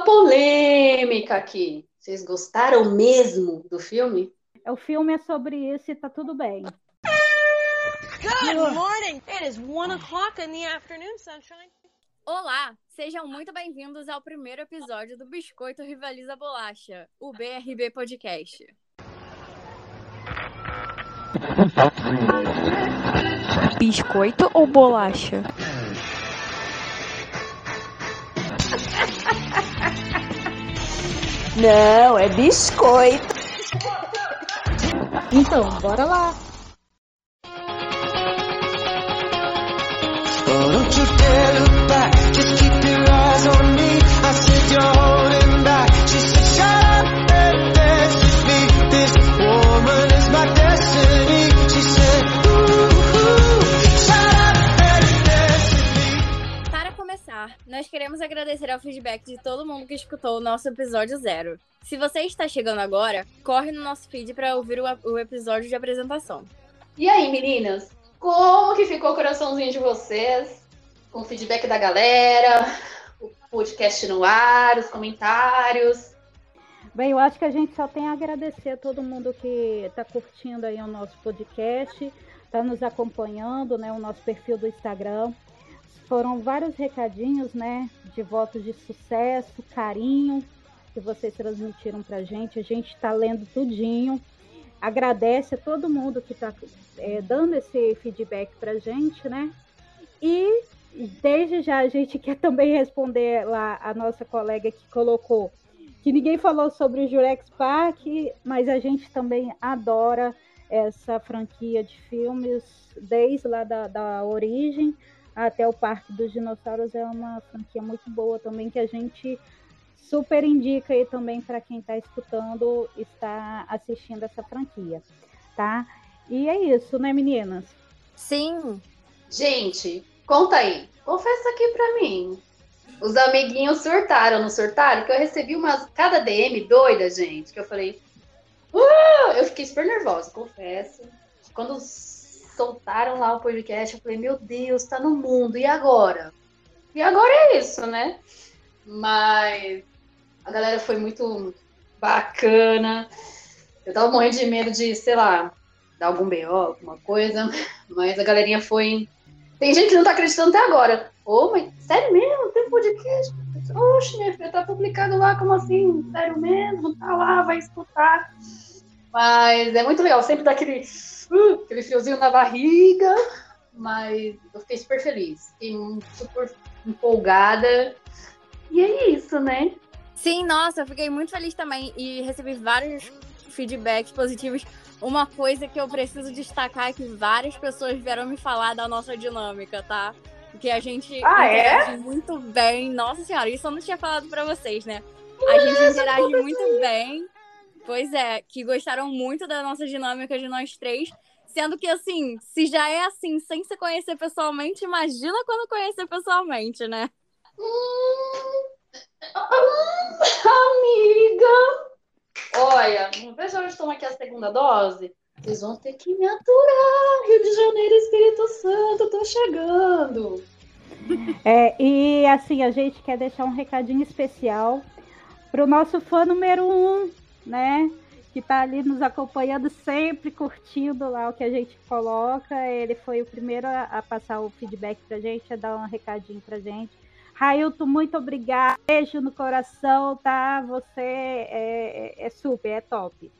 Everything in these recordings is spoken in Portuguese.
uma polêmica aqui. Vocês gostaram mesmo do filme? O filme é sobre isso e tá tudo bem. Good morning. It is one o'clock in the afternoon, sunshine. Olá, sejam muito bem-vindos ao primeiro episódio do Biscoito Rivaliza Bolacha, o BRB Podcast. Biscoito ou bolacha? Não, é biscoito. Então, bora lá. Oh, don't you dare look back, just keep your eyes on me. I said you're holding back. She said, nós queremos agradecer ao feedback de todo mundo que escutou o nosso episódio zero. Se você está chegando agora, corre no nosso feed para ouvir o, o episódio de apresentação. E aí, meninas? Como que ficou o coraçãozinho de vocês? Com o feedback da galera, o podcast no ar, os comentários. Bem, eu acho que a gente só tem a agradecer a todo mundo que está curtindo aí o nosso podcast, está nos acompanhando, né, o nosso perfil do Instagram. Foram vários recadinhos, né, de votos de sucesso, carinho que vocês transmitiram para gente. A gente está lendo tudinho. Agradece a todo mundo que está é, dando esse feedback para gente, né? E desde já a gente quer também responder lá a nossa colega que colocou que ninguém falou sobre o Jurex Park, mas a gente também adora essa franquia de filmes, desde lá da, da origem até o Parque dos Dinossauros. É uma franquia muito boa também, que a gente super indica aí também para quem está escutando, está assistindo essa franquia, tá? E é isso, né, meninas? Sim, Gente, conta aí. Confessa aqui pra mim. Os amiguinhos surtaram, não surtaram? Que eu recebi umas cada DM doida, gente, que eu falei. "Ah!" eu fiquei super nervosa, confesso. Quando soltaram lá o podcast, eu falei, meu Deus, tá no mundo, e agora? E agora é isso, né? Mas a galera foi muito bacana. Eu tava morrendo de medo de, sei lá, dar algum BO, alguma coisa, mas a galerinha foi. Tem gente que não tá acreditando até agora. Ô, mas sério mesmo? Tem podcast? Oxe, minha filha, tá publicado lá, como assim? Sério mesmo? Tá lá, vai escutar. Mas é muito legal, sempre dá aquele, uh, aquele friozinho na barriga, mas eu fiquei super feliz, fiquei super empolgada. E é isso, né? sim, nossa, eu fiquei muito feliz também e recebi vários feedbacks positivos. Uma coisa que eu preciso destacar é que várias pessoas vieram me falar da nossa dinâmica, tá? Que a gente Ah, é? interage muito bem. Nossa senhora, isso eu não tinha falado pra vocês, né? A gente interage muito bem. Pois é, que gostaram muito da nossa dinâmica de nós três. Sendo que, assim, se já é assim sem se conhecer pessoalmente, imagina quando conhecer pessoalmente, né? Hum, amiga! Olha, não vejo a hora de tomar aqui a segunda dose. Vocês vão ter que me aturar. Rio de Janeiro, Espírito Santo, tô chegando. É, e assim, a gente quer deixar um recadinho especial para o nosso fã número um, né? Que tá ali nos acompanhando sempre, curtindo lá o que a gente coloca. Ele foi o primeiro a, a passar o feedback pra gente, a dar um recadinho pra gente. Railton, muito obrigada. Beijo no coração, tá? Você é, é- é super, é top.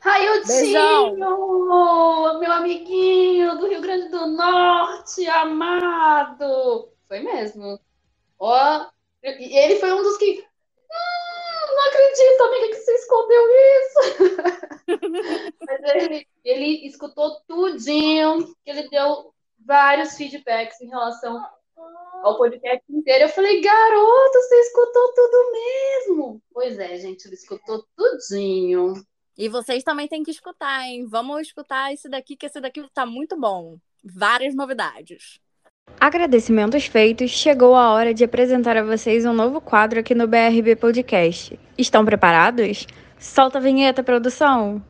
Railtinho, meu amiguinho do Rio Grande do Norte, amado. Foi mesmo. Ó, e ele foi um dos que. Hum, não acredito, amiga, que você escondeu isso. Mas ele, ele escutou tudinho, ele deu vários feedbacks em relação ao podcast inteiro. Eu falei, garoto, você escutou tudo mesmo. Pois é, gente, ele escutou tudinho. E vocês também têm que escutar, hein? Vamos escutar esse daqui, que esse daqui tá muito bom. Várias novidades. Agradecimentos feitos, chegou a hora de apresentar a vocês um novo quadro aqui no BRB Podcast. Estão preparados? Solta a vinheta, produção!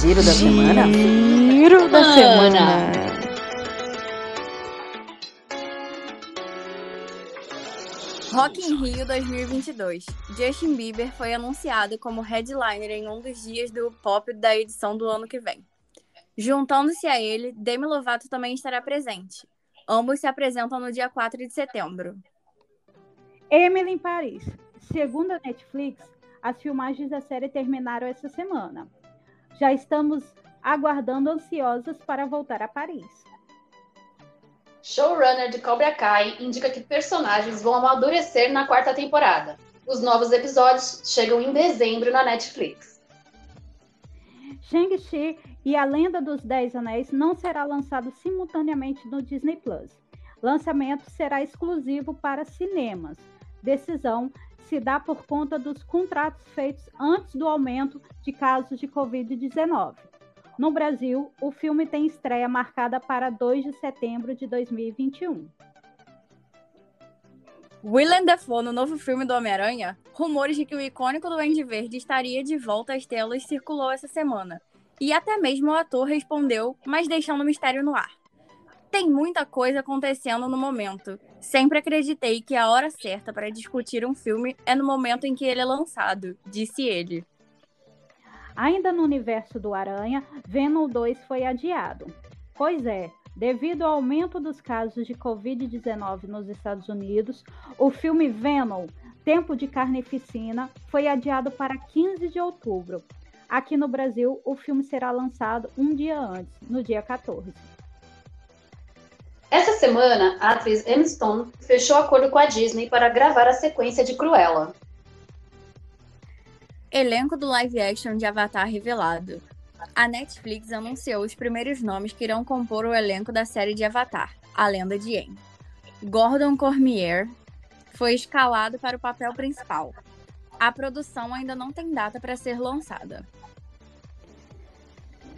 Giro da semana? Giro da semana. Rock in Rio 2022. Justin Bieber foi anunciado como headliner em um dos dias do pop da edição do ano que vem. Juntando-se a ele, Demi Lovato também estará presente. Ambos se apresentam no dia 4 de setembro. Emily em Paris. Segundo a Netflix, as filmagens da série terminaram essa semana. Já estamos aguardando ansiosos para voltar a Paris. Showrunner de Cobra Kai indica que personagens vão amadurecer na quarta temporada. Os novos episódios chegam em dezembro na Netflix. Shang-Chi e a Lenda dos Dez Anéis não será lançado simultaneamente no Disney Plus. Lançamento será exclusivo para cinemas. Decisão se dá por conta dos contratos feitos antes do aumento de casos de Covid-19. No Brasil, o filme tem estreia marcada para 2 de setembro de 2021. Willem Dafoe no novo filme do Homem-Aranha, rumores de que o icônico Duende Verde estaria de volta às telas circulou essa semana. E até mesmo o ator respondeu, mas deixando o mistério no ar. Tem muita coisa acontecendo no momento. Sempre acreditei que a hora certa para discutir um filme é no momento em que ele é lançado, disse ele. Ainda no universo do Aranha, Venom 2 foi adiado. Pois é, devido ao aumento dos casos de Covid-19 nos Estados Unidos, o filme Venom, Tempo de Carnificina, foi adiado para 15 de outubro. Aqui no Brasil, o filme será lançado um dia antes, no dia 14. Essa semana, a atriz Emma Stone fechou acordo com a Disney para gravar a sequência de Cruella. Elenco do live action de Avatar revelado. A Netflix anunciou os primeiros nomes que irão compor o elenco da série de Avatar, A Lenda de Aang. Gordon Cormier foi escalado para o papel principal. A produção ainda não tem data para ser lançada.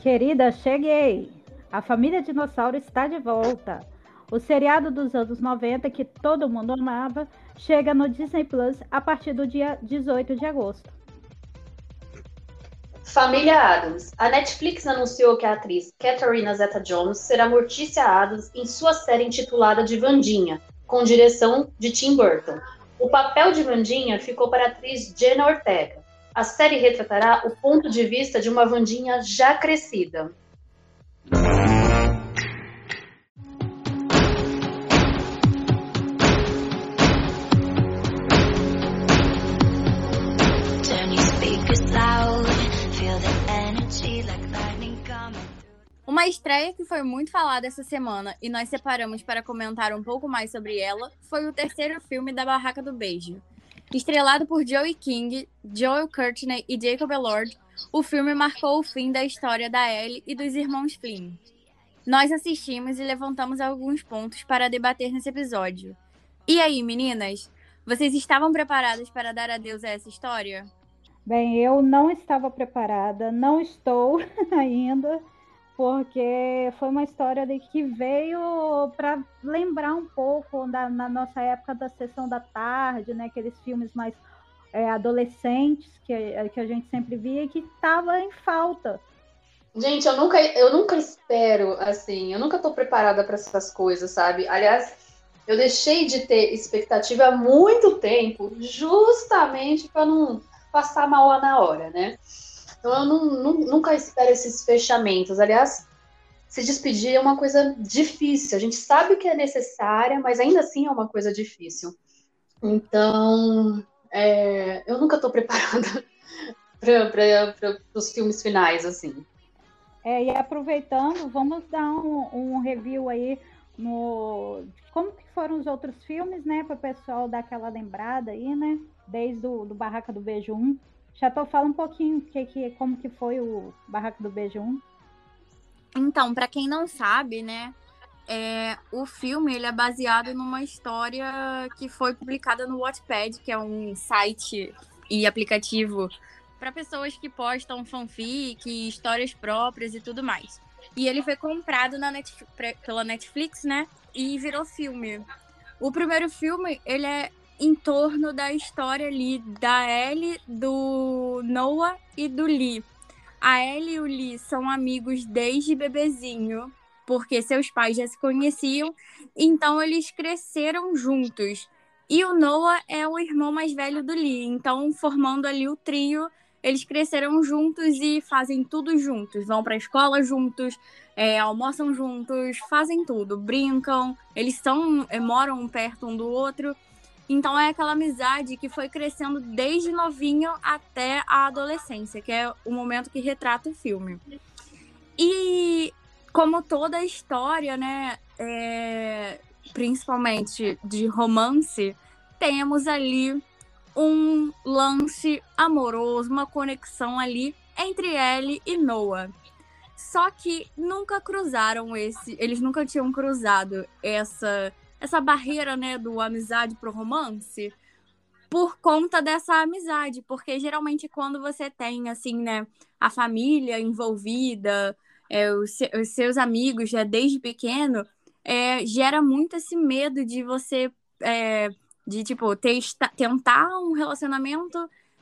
Querida, cheguei! A família dinossauro está de volta. O seriado dos anos 90 que todo mundo amava chega no Disney Plus a partir do dia 18 de agosto. Família Adams. A Netflix anunciou que a atriz Catherine Zeta-Jones será Mortícia Adams em sua série intitulada de Vandinha, com direção de Tim Burton. O papel de Vandinha ficou para a atriz Jenna Ortega. A série retratará o ponto de vista de uma Vandinha já crescida. Uma estreia que foi muito falada essa semana e nós separamos para comentar um pouco mais sobre ela foi o terceiro filme da Barraca do Beijo. Estrelado por Joey King, Joel Courtney e Jacob Elord, o filme marcou o fim da história da Ellie e dos irmãos Flynn. Nós assistimos e levantamos alguns pontos para debater nesse episódio. E aí, meninas? Vocês estavam preparadas para dar adeus a essa história? Bem, eu não estava preparada, não estou ainda, porque foi uma história de que veio para lembrar um pouco da, na nossa época da sessão da tarde, né? Aqueles filmes mais é, adolescentes que, que a gente sempre via e que estava em falta. Gente, eu nunca, eu nunca espero, assim, eu nunca tô preparada para essas coisas, sabe? Aliás, eu deixei de ter expectativa há muito tempo, justamente para não passar mal na hora, né? Então eu não, nu- nunca espero esses fechamentos. Aliás, se despedir é uma coisa difícil. A gente sabe que é necessária, mas ainda assim é uma coisa difícil. Então, é, eu nunca tô preparada para os filmes finais, assim. É, e aproveitando, vamos dar um, um review aí no como que foram os outros filmes, né? Para o pessoal dar aquela lembrada aí, né? Desde o do Barraca do Beijo 1. Tô falando um pouquinho que, que, como que foi o Barraca do Beijo 1. Então, para quem não sabe, né, é, o filme ele é baseado numa história que foi publicada no Wattpad, que é um site e aplicativo para pessoas que postam fanfic, histórias próprias e tudo mais. E ele foi comprado na Netf- pre- pela Netflix, né, e virou filme. O primeiro filme, ele é em torno da história ali da Ellie, do Noah e do Lee. A Ellie e o Lee são amigos desde bebezinho, porque seus pais já se conheciam, então eles cresceram juntos. E o Noah é o irmão mais velho do Lee, então formando ali o trio, eles cresceram juntos e fazem tudo juntos. Vão para a escola juntos, é, almoçam juntos, fazem tudo, brincam. Eles são, é, moram perto um do outro. Então é aquela amizade que foi crescendo desde novinho até a adolescência, que é o momento que retrata o filme. E como toda a história, né, é, principalmente de romance, temos ali um lance amoroso, uma conexão ali entre Ellie e Noah. Só que nunca cruzaram esse, eles nunca tinham cruzado essa essa barreira, né, do amizade pro romance por conta dessa amizade, porque geralmente quando você tem assim, né, a família envolvida, é, os, se- os seus amigos já desde pequeno, é, gera muito esse medo de você é, de tipo tentar um relacionamento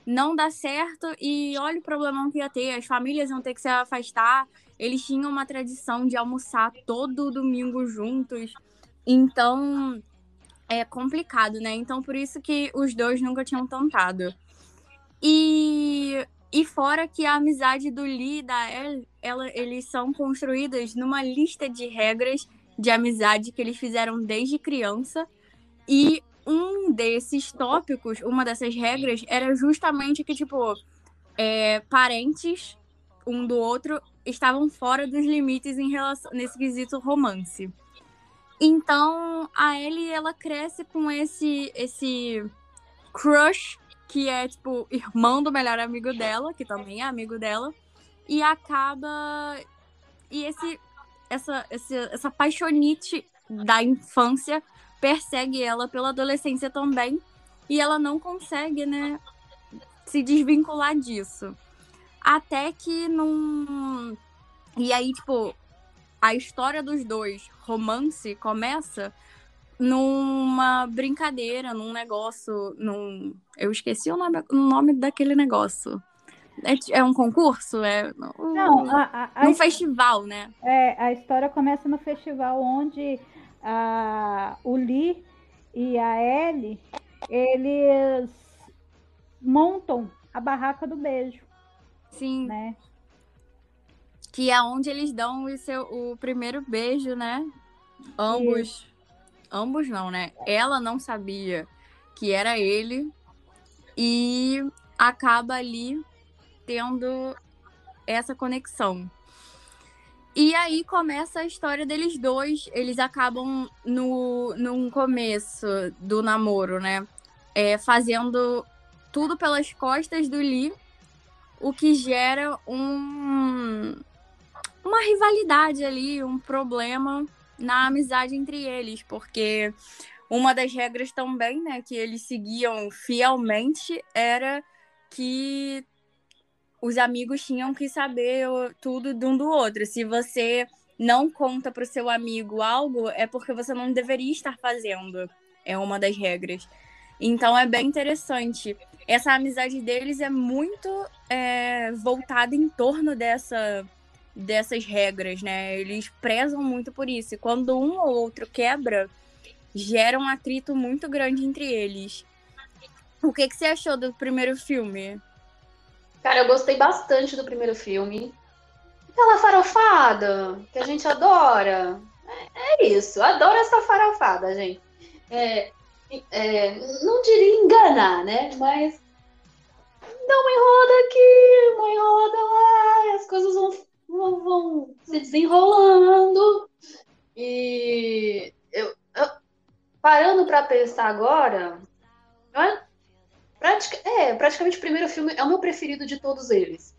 não dar certo e olha o problema que ia ter, as famílias iam ter que se afastar. Eles tinham uma tradição de almoçar todo domingo juntos. Então é complicado, né? Então por isso que os dois nunca tinham tentado. E e fora que a amizade do Lee e da Elle, ela, eles são construídas numa lista de regras de amizade que eles fizeram desde criança. E um desses tópicos, uma dessas regras, era justamente que, tipo, é, parentes um do outro estavam fora dos limites em relação nesse quesito romance. Então, a Ellie, ela cresce com esse esse crush que é tipo irmão do melhor amigo dela, que também é amigo dela, e acaba e esse essa essa, essa paixonite da infância persegue ela pela adolescência também, e ela não consegue, né, se desvincular disso. Até que num e aí, tipo, a história dos dois, romance, começa numa brincadeira, num negócio, num. Eu esqueci o nome, o nome daquele negócio. É, é um concurso? É Não, a, a, a num his- festival, né? é, a história começa no festival onde a, o Lee e a Ellie, eles montam a barraca do beijo, Sim. né? Que é onde eles dão o, seu, o primeiro beijo, né? Ambos. Ambos não, né? Ela não sabia que era ele. E acaba ali tendo essa conexão. E aí começa a história deles dois. Eles acabam no, no começo do namoro, né? É, fazendo tudo pelas costas do Lee, o que gera um, uma rivalidade ali, um problema na amizade entre eles, porque uma das regras também, né, que eles seguiam fielmente era que os amigos tinham que saber o- tudo de um do outro. Se você não conta pro seu amigo algo, é porque você não deveria estar fazendo. É uma das regras. Então é bem interessante. Essa amizade deles é muito é, voltada em torno dessa, dessas regras, né? Eles prezam muito por isso. E quando um ou outro quebra, gera um atrito muito grande entre eles. O que, que você achou do primeiro filme? Cara, eu gostei bastante do primeiro filme. Aquela farofada que a gente adora. É, é isso, adoro essa farofada, gente. É, é, não diria enganar, né? Mas dá uma enrolada aqui, uma enrolada lá, as coisas vão, vão, se desenrolando. E eu, eu- parando pra pensar agora, pratica- é, praticamente o primeiro filme é o meu preferido de todos eles.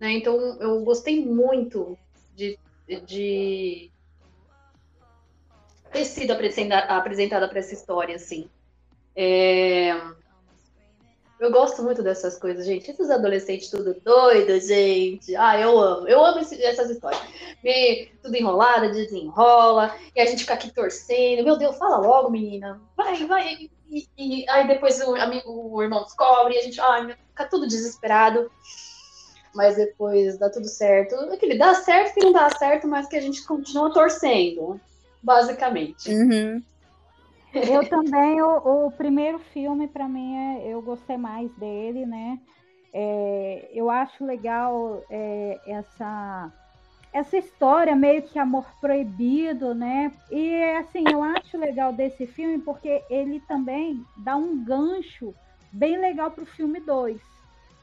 né? Então eu gostei muito de, de ter sido apresenta- apresentada para essa história, assim. É, Eu gosto muito dessas coisas, gente. Esses adolescentes tudo doido, gente. Ah, eu amo. Eu amo esse- essas histórias. Me, tudo enrolada, desenrola. E a gente fica aqui torcendo. Meu Deus, fala logo, menina. Vai, vai. E, e aí depois o, amigo, o irmão descobre e a gente ai, fica tudo desesperado. mas depois dá tudo certo. Aquele dá certo que não dá certo, mas que a gente continua torcendo, basicamente. Uhum. Eu também, o, o primeiro filme, para mim, é, eu gostei mais dele, né? É, eu acho legal é, essa, essa história, meio que amor proibido, né? E, assim, eu acho legal desse filme porque ele também dá um gancho bem legal pro filme 2,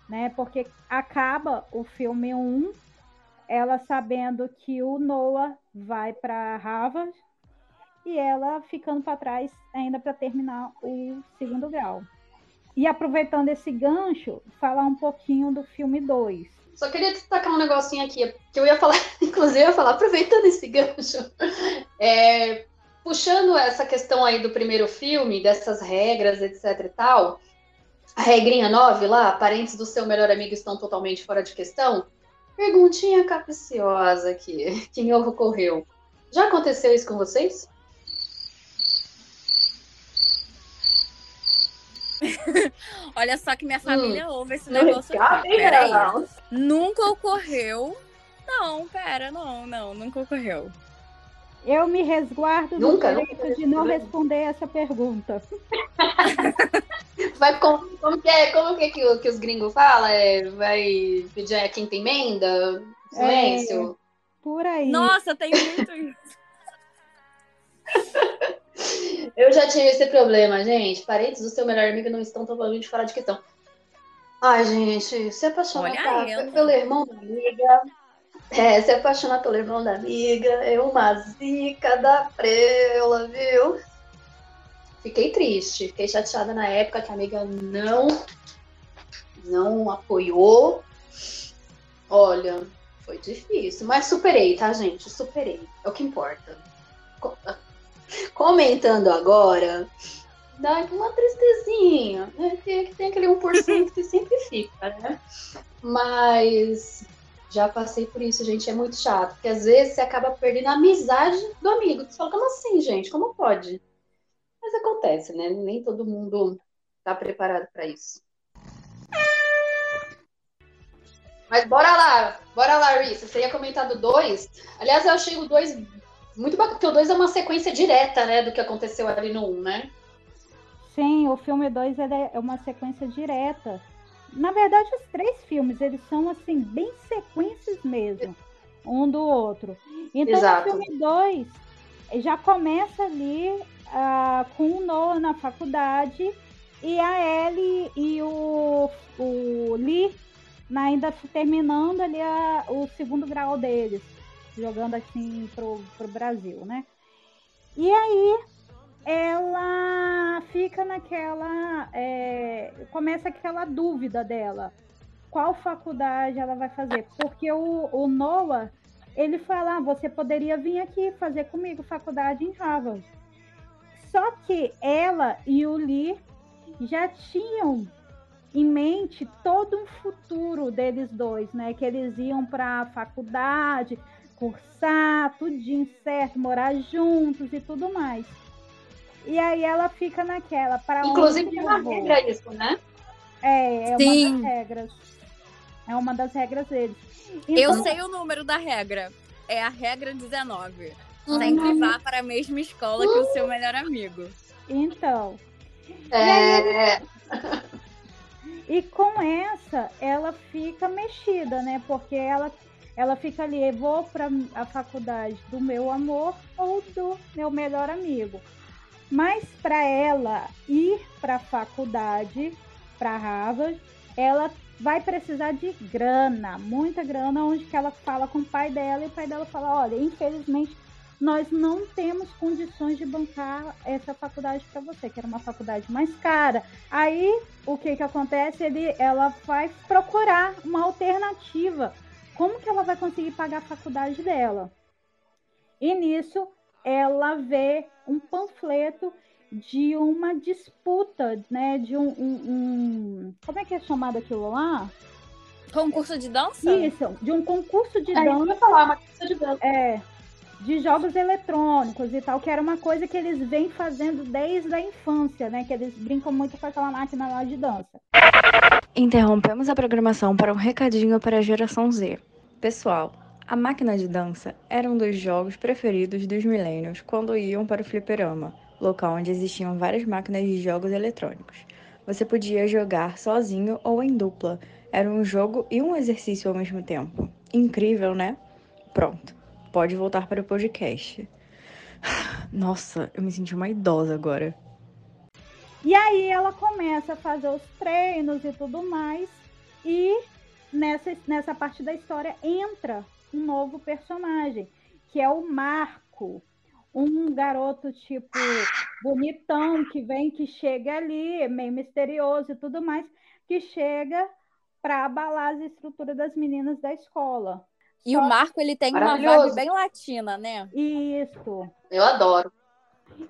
né? Porque acaba o filme 1, um, ela sabendo que o Noah vai para Harvard e ela ficando para trás ainda para terminar o segundo grau. E aproveitando esse gancho, falar um pouquinho do filme 2. Só queria destacar um negocinho aqui, que eu ia falar, inclusive, eu ia falar, aproveitando esse gancho, é, puxando essa questão aí do primeiro filme, dessas regras, etc e tal, a regrinha 9 lá, parentes do seu melhor amigo estão totalmente fora de questão, perguntinha capciosa aqui, que me ocorreu. Já aconteceu isso com vocês? Olha só que minha Hum. família ouve esse negócio não. Nunca ocorreu. Não, pera, não, não, nunca ocorreu. Eu me resguardo do Nunca, direito nunca de não responder essa pergunta. Vai, como, como que é, como que, é que, que os gringos falam? É, vai pedir a quinta emenda? Silêncio? Por aí. Nossa, tem muito isso. Eu já tive esse problema, gente. Parentes do seu melhor amigo não estão totalmente fora de questão. Ai, gente, se apaixonar tá, pelo irmão da amiga. É, se apaixonar pelo irmão da amiga é uma zica da preula, viu? Fiquei triste, fiquei chateada na época que a amiga não não apoiou. Olha, foi difícil, mas superei, tá, gente? Superei. É o que importa. Co- Comentando agora, dá uma tristezinha, né? Tem, tem aquele 1% que sempre fica, né? Mas já passei por isso, gente, é muito chato. Porque às vezes você acaba perdendo a amizade do amigo. Você fala, como assim, gente? Como pode? Mas acontece, né? Nem todo mundo tá preparado para isso. Mas bora lá, bora lá, Rissa. Você ia comentar do 2. Aliás, eu achei o 2 muito bacana, porque o 2 é uma sequência direta, né, do que aconteceu ali no 1, um, né? Sim, o filme 2 é uma sequência direta. Na verdade, os três filmes, eles são, assim, bem sequências mesmo, um do outro. Então, Exato. o filme 2 já começa ali ah, com o Noah na faculdade e a Ellie e o, o Lee ainda terminando ali a- o segundo grau deles, jogando assim pro, pro Brasil, né? E aí ela fica naquela. é, começa aquela dúvida dela. Qual faculdade ela vai fazer? Porque o, o Noah, ele fala, ah, você poderia vir aqui fazer comigo faculdade em Harvard. Só que ela e o Lee já tinham em mente todo um futuro deles dois, né? Que eles iam para a faculdade, cursar, tudinho certo, morar juntos e tudo mais. E aí ela fica naquela. Para Inclusive, é eu uma vou? regra isso, né? É, é Sim. uma das regras. É uma das regras deles. Eu Então, sei o número da regra. É a regra 19. Uhum. Sempre vá para a mesma escola que o seu melhor amigo. Então, É, E com essa, ela fica mexida, né? Porque ela, ela fica ali, vou para a faculdade do meu amor ou do meu melhor amigo. Mas para ela ir para a faculdade, para Harvard, ela vai precisar de grana, muita grana, onde que ela fala com o pai dela e o pai dela fala, olha, infelizmente nós não temos condições de bancar essa faculdade para você, que era uma faculdade mais cara. Aí o que que acontece? Ele, ela vai procurar uma alternativa. Como que ela vai conseguir pagar a faculdade dela? E nisso ela vê um panfleto de uma disputa, né? De um, um- um- como é que é chamado aquilo lá? Concurso de dança? Isso, de um concurso de eu dança ia falar, uma coisa de dança. é, de jogos eletrônicos e tal, que era uma coisa que eles vêm fazendo desde a infância, né? Que eles brincam muito com aquela máquina lá de dança. Interrompemos a programação para um recadinho para a geração Z. Pessoal, a máquina de dança era um dos jogos preferidos dos millennials quando iam para o fliperama, local onde existiam várias máquinas de jogos eletrônicos. Você podia jogar sozinho ou em dupla. Era um jogo e um exercício ao mesmo tempo. Incrível, né? Pronto, pode voltar para o podcast. Nossa, eu me senti uma idosa agora. E aí ela começa a fazer os treinos e tudo mais. E nessa, nessa parte da história entra um novo personagem, que é o Marco. Um garoto, tipo, bonitão, que vem, que chega ali, meio misterioso e tudo mais, que chega para abalar as estruturas das meninas da escola. E o Marco, ele tem uma vibe bem latina, né? Isso. Eu adoro.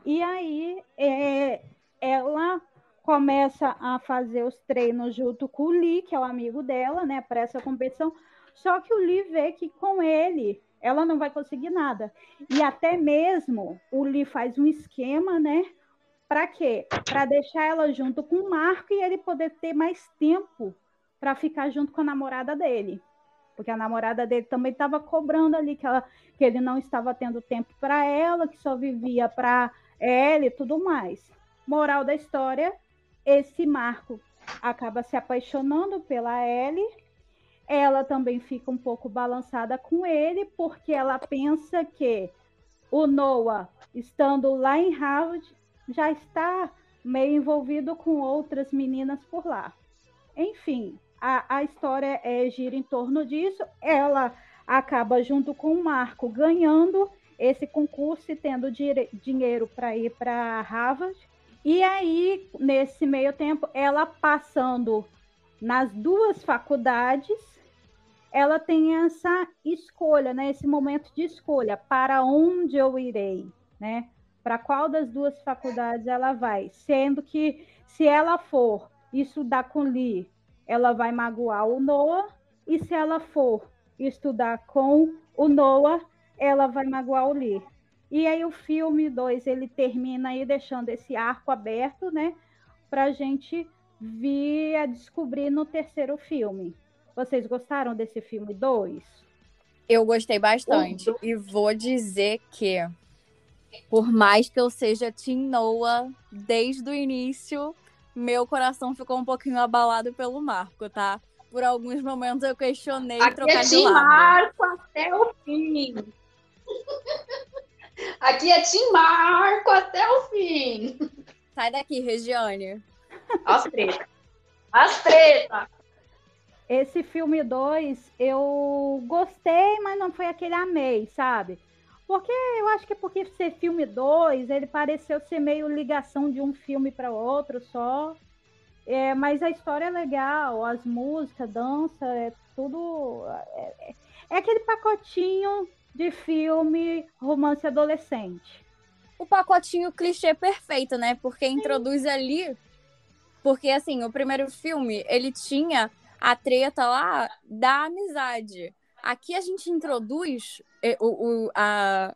E aí é, ela começa a fazer os treinos junto com o Lee, que é o amigo dela, né, para essa competição. Só que o Lee vê que com ele ela não vai conseguir nada. E até mesmo o Lee faz um esquema, né? Para quê? Para deixar ela junto com o Marco e ele poder ter mais tempo para ficar junto com a namorada dele. Porque a namorada dele também estava cobrando ali que, ela, que ele não estava tendo tempo para ela, que só vivia para ela e tudo mais. Moral da história: esse Marco acaba se apaixonando pela Ellie. Ela também fica um pouco balançada com ele, porque ela pensa que o Noah, estando lá em Harvard, já está meio envolvido com outras meninas por lá. Enfim, a, a história é, gira em torno disso. Ela acaba, junto com o Marco, ganhando esse concurso e tendo dinheiro para ir para Harvard. E aí, nesse meio tempo, ela passando nas duas faculdades, ela tem essa escolha, né? Esse momento de escolha para onde eu irei, né? Para qual das duas faculdades ela vai? Sendo que se ela for estudar com Lee, ela vai magoar o Noah, e se ela for estudar com o Noah, ela vai magoar o Lee. E aí o filme 2 ele termina aí deixando esse arco aberto, né? Pra gente vir a descobrir no terceiro filme. Vocês gostaram desse filme 2? Eu gostei bastante. E vou dizer que, por mais que eu seja Team Noah desde o início, meu coração ficou um pouquinho abalado pelo Marco, tá? Por alguns momentos eu questionei Aqui trocar é de Tim lado. Marco até o fim. Aqui é Tim Marco até o fim. Sai daqui, Regiane. As treta. As treta. Esse filme 2 eu gostei, mas não foi aquele amei, sabe? Porque eu acho que é porque ser filme 2, ele pareceu ser meio ligação de um filme para outro só. É, mas a história é legal, as músicas, dança, é tudo. É, é- é aquele pacotinho de filme romance adolescente. o pacotinho clichê perfeito, né? Porque introduz ali. Porque, assim, o primeiro filme, ele tinha a treta lá da amizade. Aqui a gente introduz. eh, O, o- a-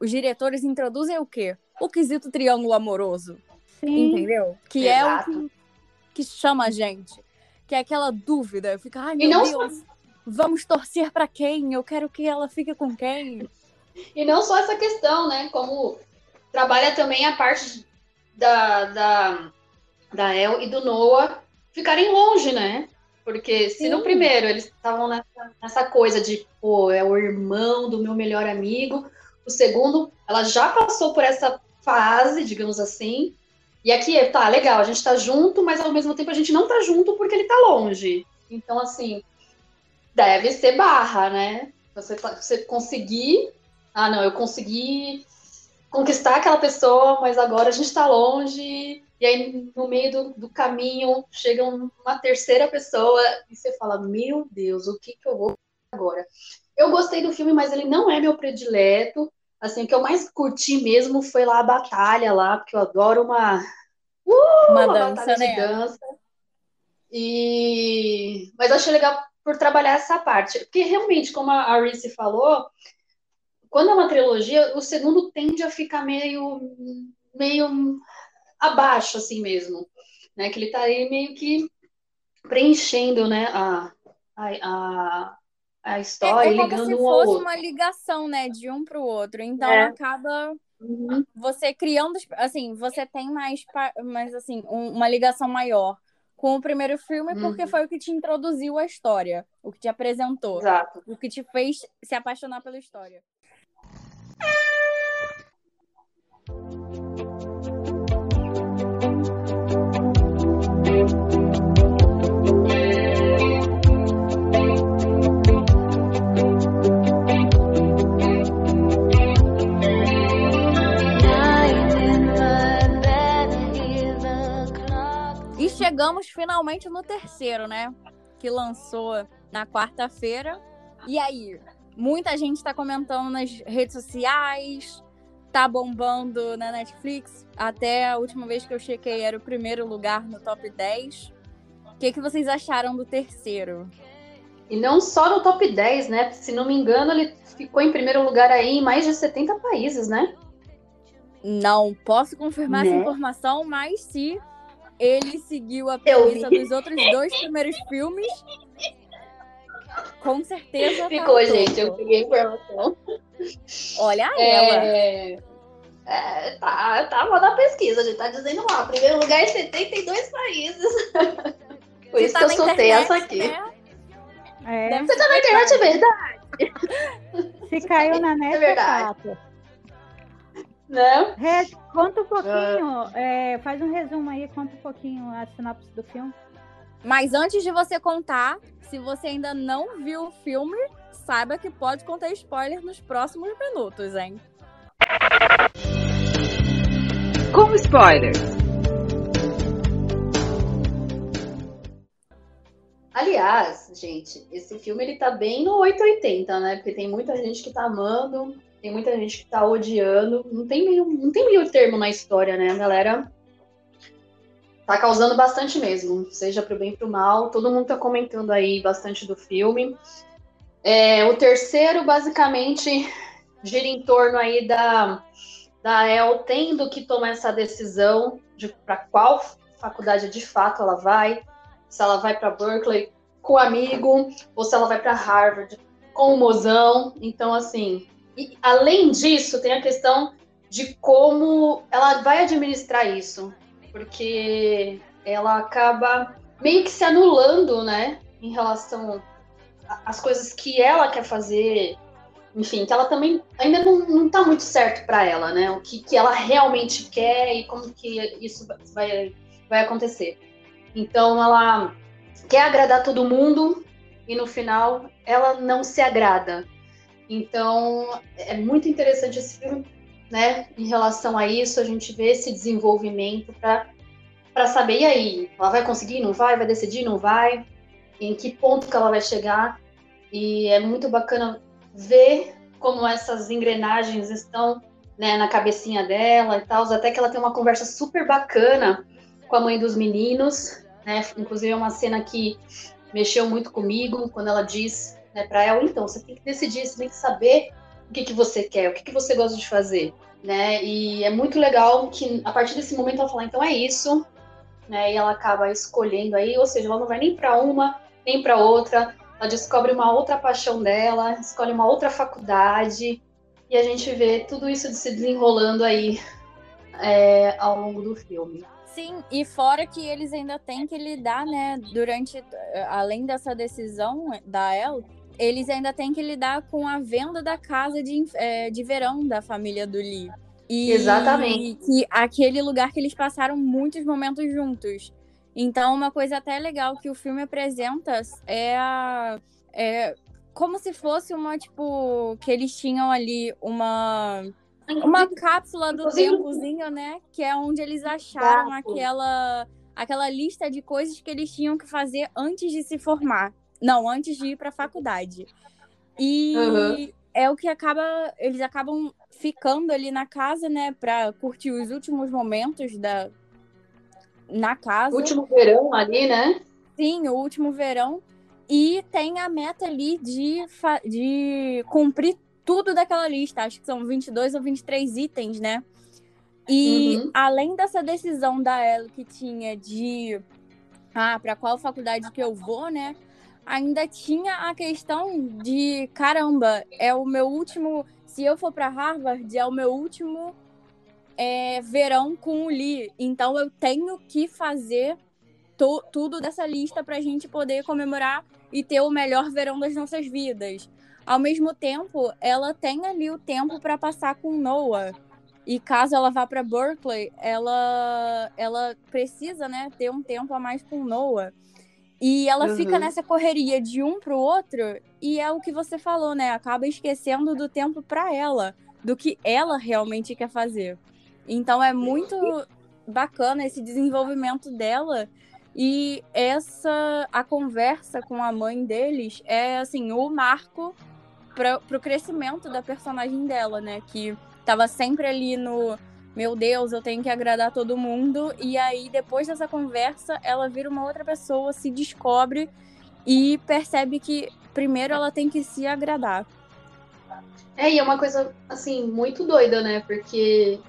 os diretores introduzem o quê? O quesito triângulo amoroso. Sim, Entendeu? Que Exato. é o que, que chama a gente. Que é aquela dúvida. Fica, ai E meu não Deus, vamos torcer pra quem? Eu quero que ela fique com quem? E não só essa questão, né? Como trabalha também a parte da, da, da El e do Noah ficarem longe, né? Porque se no Sim. primeiro eles estavam nessa, nessa coisa de, pô, é o irmão do meu melhor amigo, o segundo, ela já passou por essa fase, digamos assim. E aqui, tá, legal, a gente tá junto, mas ao mesmo tempo a gente não tá junto porque ele tá longe. Então, assim, deve ser barra, né? Você, tá- você conseguir. Ah, não, eu consegui conquistar aquela pessoa, mas agora a gente tá longe. E aí, no meio do, do caminho, chega um- uma terceira pessoa e você fala: Meu Deus, o que, que eu vou fazer agora? Eu gostei do filme, mas ele não é meu predileto. Assim, o que eu mais curti mesmo foi lá a batalha lá, porque eu adoro uma, Uma uma dança, batalha de né? dança. E... Mas eu achei legal por trabalhar essa parte. Porque realmente, como a Reese falou, quando é uma trilogia, o segundo tende a ficar meio, meio abaixo, assim mesmo. Né? Que ele tá aí meio que preenchendo, né, a, a, a, a É, história, é como ligando se um ao fosse outro. uma ligação, né, de um pro outro. Então É. acaba Uhum. você criando, assim, você tem mais, mais assim, um- uma ligação maior com o primeiro filme porque Uhum. foi o que te introduziu a história, o que te apresentou, Exato. o que te fez se apaixonar pela história. Chegamos finalmente no terceiro, né? Que lançou na quarta-feira. E aí, muita gente tá comentando nas redes sociais, tá bombando na Netflix. Até a última vez que eu chequei era o primeiro lugar no top 10. O que, que vocês acharam do terceiro? E não só no top 10, né? Se não me engano, ele ficou em primeiro lugar aí em mais de 70 países, né? Não posso confirmar essa Né? informação, mas se ele seguiu a premissa dos outros dois primeiros filmes, com certeza. tá Ficou, no gente. Eu peguei a informação. Olha ela. É, é, tá, tava na pesquisa, a gente tá dizendo lá. Primeiro lugar em 72 países. Por isso tá que eu soltei internet, essa aqui. né? É, Você tá na internet, é verdade, se caiu na net é, verdade. Né? Re- conta um pouquinho, é, faz um resumo aí, conta um pouquinho a sinopse do filme. Mas antes de você contar, se você ainda não viu o filme, saiba que pode contar spoiler nos próximos minutos, hein? Com spoilers. Aliás, gente, esse filme ele tá bem no 880, né? Porque tem muita gente que tá amando, tem muita gente que tá odiando. Não tem meio, não tem meio termo na história, né? A galera tá causando bastante mesmo, seja pro bem pro mal. Todo mundo tá comentando aí bastante do filme. É, o terceiro, basicamente, gira em torno aí da, da El tendo que tomar essa decisão de para qual faculdade de fato ela vai se ela vai para Berkeley com o amigo ou se ela vai para Harvard com o mozão. Então, assim, e além disso, tem a questão de como ela vai administrar isso, porque ela acaba meio que se anulando, né, em relação às coisas que ela quer fazer. Enfim, que ela também ainda não, não tá muito certo para ela, né? O que, que ela realmente quer e como que isso vai, vai acontecer. Então ela quer agradar todo mundo e no final ela não se agrada. Então é muito interessante esse filme, né? Em relação a isso, a gente vê esse desenvolvimento para saber e aí, ela vai conseguir, não vai, vai decidir, não vai, em que ponto que ela vai chegar. E é muito bacana ver como essas engrenagens estão né, na cabecinha dela e tal, até que ela tem uma conversa super bacana com a mãe dos meninos, né? Inclusive é uma cena que mexeu muito comigo quando ela diz né, para ela, então, você tem que decidir, você tem que saber o que, que você quer, o que, que você gosta de fazer, né? E é muito legal que a partir desse momento ela fala, então é isso, né? E ela acaba escolhendo aí, ou seja, ela não vai nem para uma, nem para outra, ela descobre uma outra paixão dela, escolhe uma outra faculdade, e a gente vê tudo isso se desenrolando aí é, ao longo do filme. Sim, e fora que eles ainda têm que lidar, né, durante, além dessa decisão da El, eles ainda têm que lidar com a venda da casa de, eh, de verão da família do Lee. E Exatamente. que aquele lugar que eles passaram muitos momentos juntos. Então, uma coisa até legal que o filme apresenta é a. É como se fosse uma, tipo, que eles tinham ali uma. Uma cápsula do tempozinho, né? Que é onde eles acharam aquela, aquela lista de coisas que eles tinham que fazer antes de se formar. Não, antes de ir para a faculdade. E Uhum. é o que acaba. Eles acabam ficando ali na casa, né? Pra curtir os últimos momentos da. Na casa. Último verão ali, né? Sim, o último verão. E tem a meta ali de, de cumprir tudo daquela lista. Acho que são 22 ou 23 itens, né? E Uhum. além dessa decisão da Ellie que tinha de ah, para qual faculdade que eu vou, né? Ainda tinha a questão de, caramba, é o meu último, se eu for para Harvard, é o meu último é, verão com o Lee, então eu tenho que fazer to, tudo dessa lista para a gente poder comemorar e ter o melhor verão das nossas vidas. Ao mesmo tempo, ela tem ali o tempo para passar com Noah. E caso ela vá para Berkeley, ela ela precisa, né, ter um tempo a mais com Noah. E ela Uhum. fica nessa correria de um pro outro, e é o que você falou, né? Acaba esquecendo do tempo para ela, do que ela realmente quer fazer. Então é muito bacana esse desenvolvimento dela e essa a conversa com a mãe deles é assim o marco para o crescimento da personagem dela, né? Que tava sempre ali no meu Deus, eu tenho que agradar todo mundo. E aí, depois dessa conversa, ela vira uma outra pessoa, se descobre e percebe que primeiro ela tem que se agradar. É, e é uma coisa, assim, muito doida, né? Porque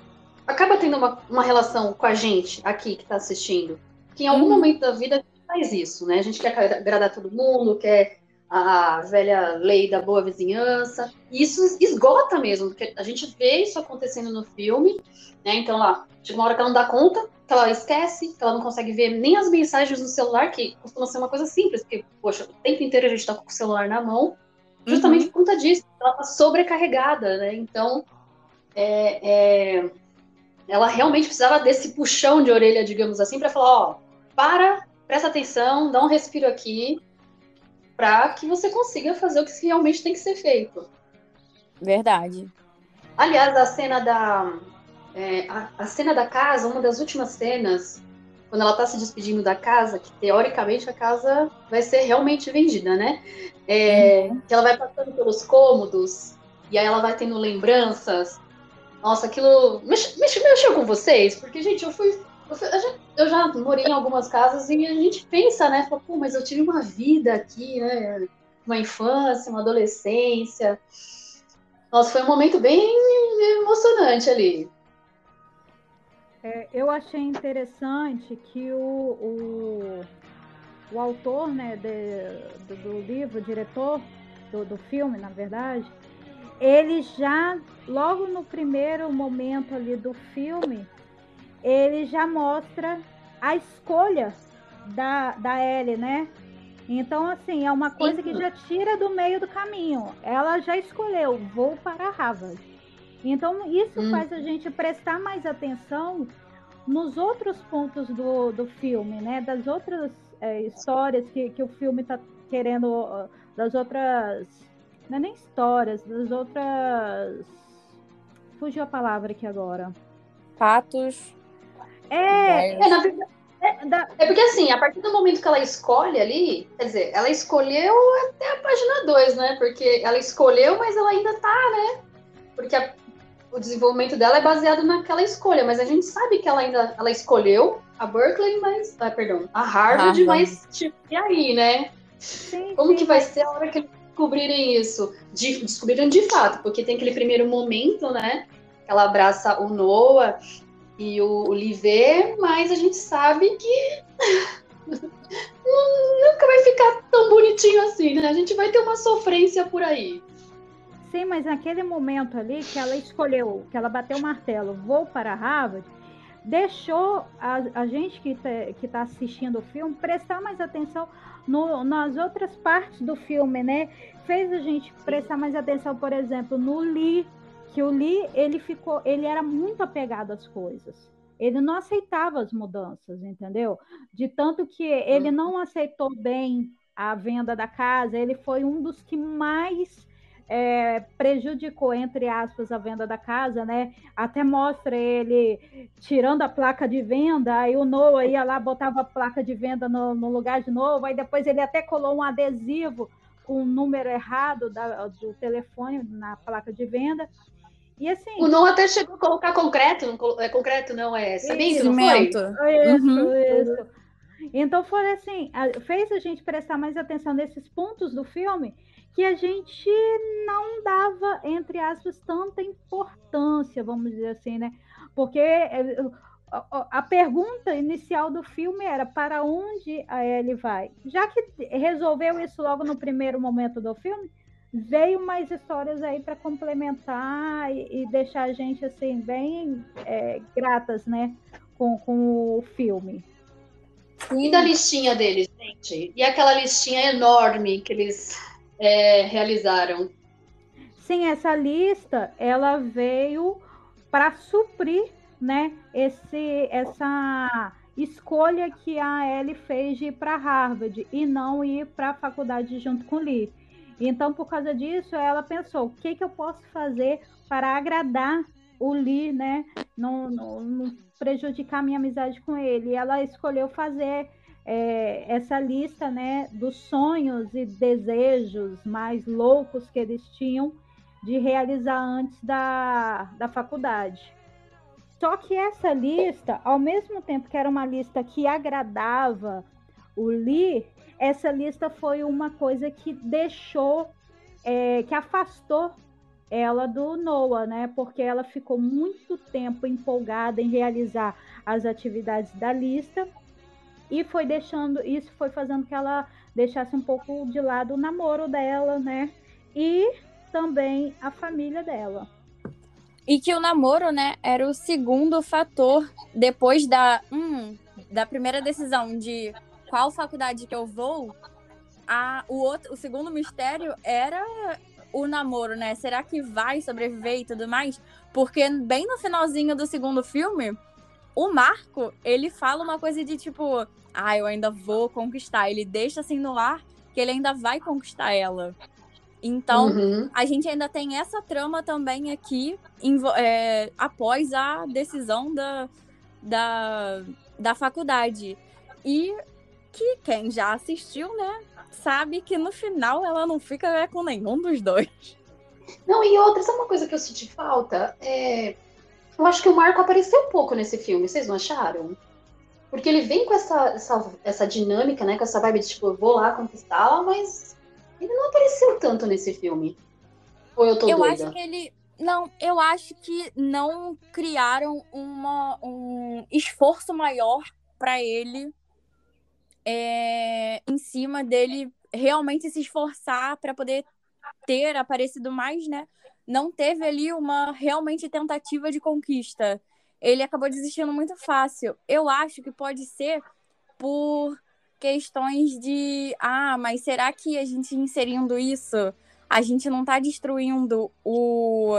acaba tendo uma, uma relação com a gente aqui que tá assistindo. Que em algum Uhum. momento da vida a gente faz isso, né? A gente quer agradar todo mundo, quer a velha lei da boa vizinhança. E isso esgota mesmo, porque a gente vê isso acontecendo no filme, né? Então lá, chega uma hora que ela não dá conta, que ela esquece, que ela não consegue ver nem as mensagens no celular, que costuma ser uma coisa simples, porque, poxa, o tempo inteiro a gente tá com o celular na mão, justamente por conta disso, ela tá sobrecarregada, né? Então, é, é, ela realmente precisava desse puxão de orelha, digamos assim, para falar, ó, para, presta atenção, dá um respiro aqui, para que você consiga fazer o que realmente tem que ser feito. Verdade. Aliás, a cena da é, a, a cena da casa, uma das últimas cenas, quando ela tá se despedindo da casa, que teoricamente a casa vai ser realmente vendida, né? É, Que ela vai passando pelos cômodos e aí ela vai tendo lembranças. Nossa, aquilo mex- mex- mexeu com vocês, porque gente, eu fui gente- eu já morei em algumas casas e a gente pensa, né? Fala, Pô, mas eu tive uma vida aqui, né? Uma infância, uma adolescência. Nossa, foi um momento bem emocionante ali. É, eu achei interessante que o, o, o autor né, de- do, do livro, o diretor do, do filme, na verdade, ele já, logo no primeiro momento ali do filme, ele já mostra a escolha da, da Ellie, né? Então, assim, é uma coisa que já tira do meio do caminho. Ela já escolheu, vou para Harvard. Então, isso Hum. faz a gente prestar mais atenção nos outros pontos do, do filme, né? Das outras é, histórias que, que o filme está querendo, das outras. Não é nem histórias, das outras. Fugiu a palavra aqui agora. Fatos. É, É, na verdade, é, da- é porque assim, a partir do momento que ela escolhe ali, quer dizer, ela escolheu até a página 2, né? Porque ela escolheu, mas ela ainda tá, né? Porque a- o desenvolvimento dela é baseado naquela escolha, mas a gente sabe que ela ainda ela escolheu a Berkeley, mas. Ah, perdão, a Harvard, mas tipo, e aí, né? sim, Como sim, que vai ser a hora que eles descobrirem isso? De, descobriram de fato, porque tem aquele primeiro momento, né? Que ela abraça o Noah e o, o Livet, mas a gente sabe que nu- nunca vai ficar tão bonitinho assim, né? A gente vai ter uma sofrência por aí. Sim, mas naquele momento ali que ela escolheu, que ela bateu o martelo, vou para Harvard, deixou a, a gente que está tá assistindo o filme prestar mais atenção no- nas outras partes do filme, né? Fez a gente prestar mais atenção, por exemplo, no Lee, que o Lee, ele ficou, ele era muito apegado às coisas. Ele não aceitava as mudanças, entendeu? De tanto que ele não aceitou bem a venda da casa, ele foi um dos que mais é, prejudicou, entre aspas, a venda da casa, né? Até mostra ele tirando a placa de venda, aí o Noah ia lá, botava a placa de venda no, no lugar de novo, aí depois ele até colou um adesivo com o número errado da- do telefone na placa de venda. E assim. O Noah até chegou a colocar concreto, não colo- é concreto, não, é cimento, não foi? Cimento. Isso, Uhum. isso. Então foi assim, fez a gente prestar mais atenção nesses pontos do filme que a gente não dava, entre aspas, tanta importância, vamos dizer assim, né? Porque a, a pergunta inicial do filme era para onde a Ellie vai. Já que resolveu isso logo no primeiro momento do filme, veio mais histórias aí para complementar e, e, deixar a gente assim bem é, gratas, né, com, com o filme. E da listinha deles, gente? E aquela listinha enorme que eles é, realizaram? Sim, essa lista ela veio para suprir, né, esse essa escolha que a Ellie fez de ir para Harvard e não ir para a faculdade junto com Lee. Então, por causa disso, ela pensou: o que, que eu posso fazer para agradar o Lee, né? Não, não, não prejudicar minha amizade com ele. E ela escolheu fazer é, essa lista, né, dos sonhos e desejos mais loucos que eles tinham de realizar antes da, da faculdade. Só que essa lista, ao mesmo tempo que era uma lista que agradava o Lee, essa lista foi uma coisa que deixou, é, que afastou ela do Noah, né? Porque ela ficou muito tempo empolgada em realizar as atividades da lista e foi deixando, isso foi fazendo que ela deixasse um pouco de lado o namoro dela, né? E também a família dela. E que o namoro, né, era o segundo fator depois da, hum, da primeira decisão de qual faculdade que eu vou. A, o, outro, o segundo mistério era o namoro, né? Será que vai sobreviver e tudo mais? Porque bem no finalzinho do segundo filme, o Marco, ele fala uma coisa de tipo, ah, eu ainda vou conquistar. Ele deixa assim no ar que ele ainda vai conquistar ela. Então, uhum. a gente ainda tem essa trama também aqui é, após a decisão da, da, da faculdade. E que quem já assistiu, né, sabe que no final ela não fica é, com nenhum dos dois. Não, e outra, sabe uma coisa que eu senti falta? É... Eu acho que o Marco apareceu um pouco nesse filme, vocês não acharam? Porque ele vem com essa, essa, essa dinâmica, né? Com essa vibe de tipo, eu vou lá conquistá-la, mas ele não apareceu tanto nesse filme. Ou eu tô eu doida? acho que ele. Não, eu acho que não criaram uma, um esforço maior para ele é, em cima dele realmente se esforçar para poder ter aparecido mais, né? Não teve ali uma realmente tentativa de conquista. Ele acabou desistindo muito fácil. Eu acho que pode ser por questões de ah, mas será que a gente inserindo isso, a gente não está destruindo o,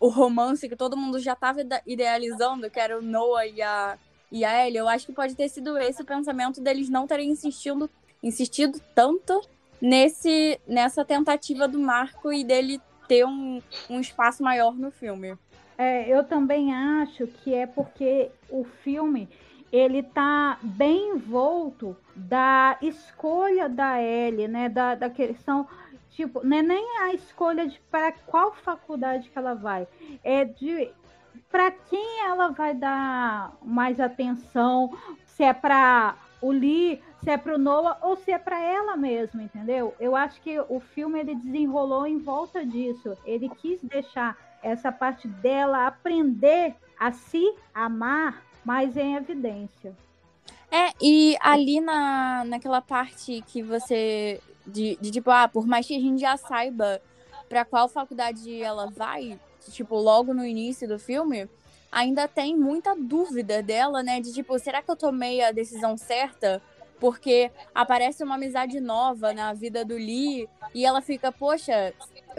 o romance que todo mundo já estava idealizando, que era o Noah e a e a Ellie, eu acho que pode ter sido esse o pensamento deles não terem insistindo, insistido tanto nesse, nessa tentativa do Marco e dele ter um, um espaço maior no filme. É, eu também acho que é porque o filme ele tá bem envolto da escolha da Ellie, né? Da, da questão, tipo, não é nem a escolha de para qual faculdade que ela vai, é de para quem ela vai dar mais atenção, se é para o Lee, se é para o Noah ou se é para ela mesma, entendeu? Eu acho que o filme ele desenrolou em volta disso. Ele quis deixar essa parte dela aprender a se amar mais em evidência. É, e ali na, naquela parte que você. De, de tipo, ah, por mais que a gente já saiba para qual faculdade ela vai, tipo, logo no início do filme, ainda tem muita dúvida dela, né? De tipo, será que eu tomei a decisão certa? Porque aparece uma amizade nova na vida do Lee e ela fica, poxa,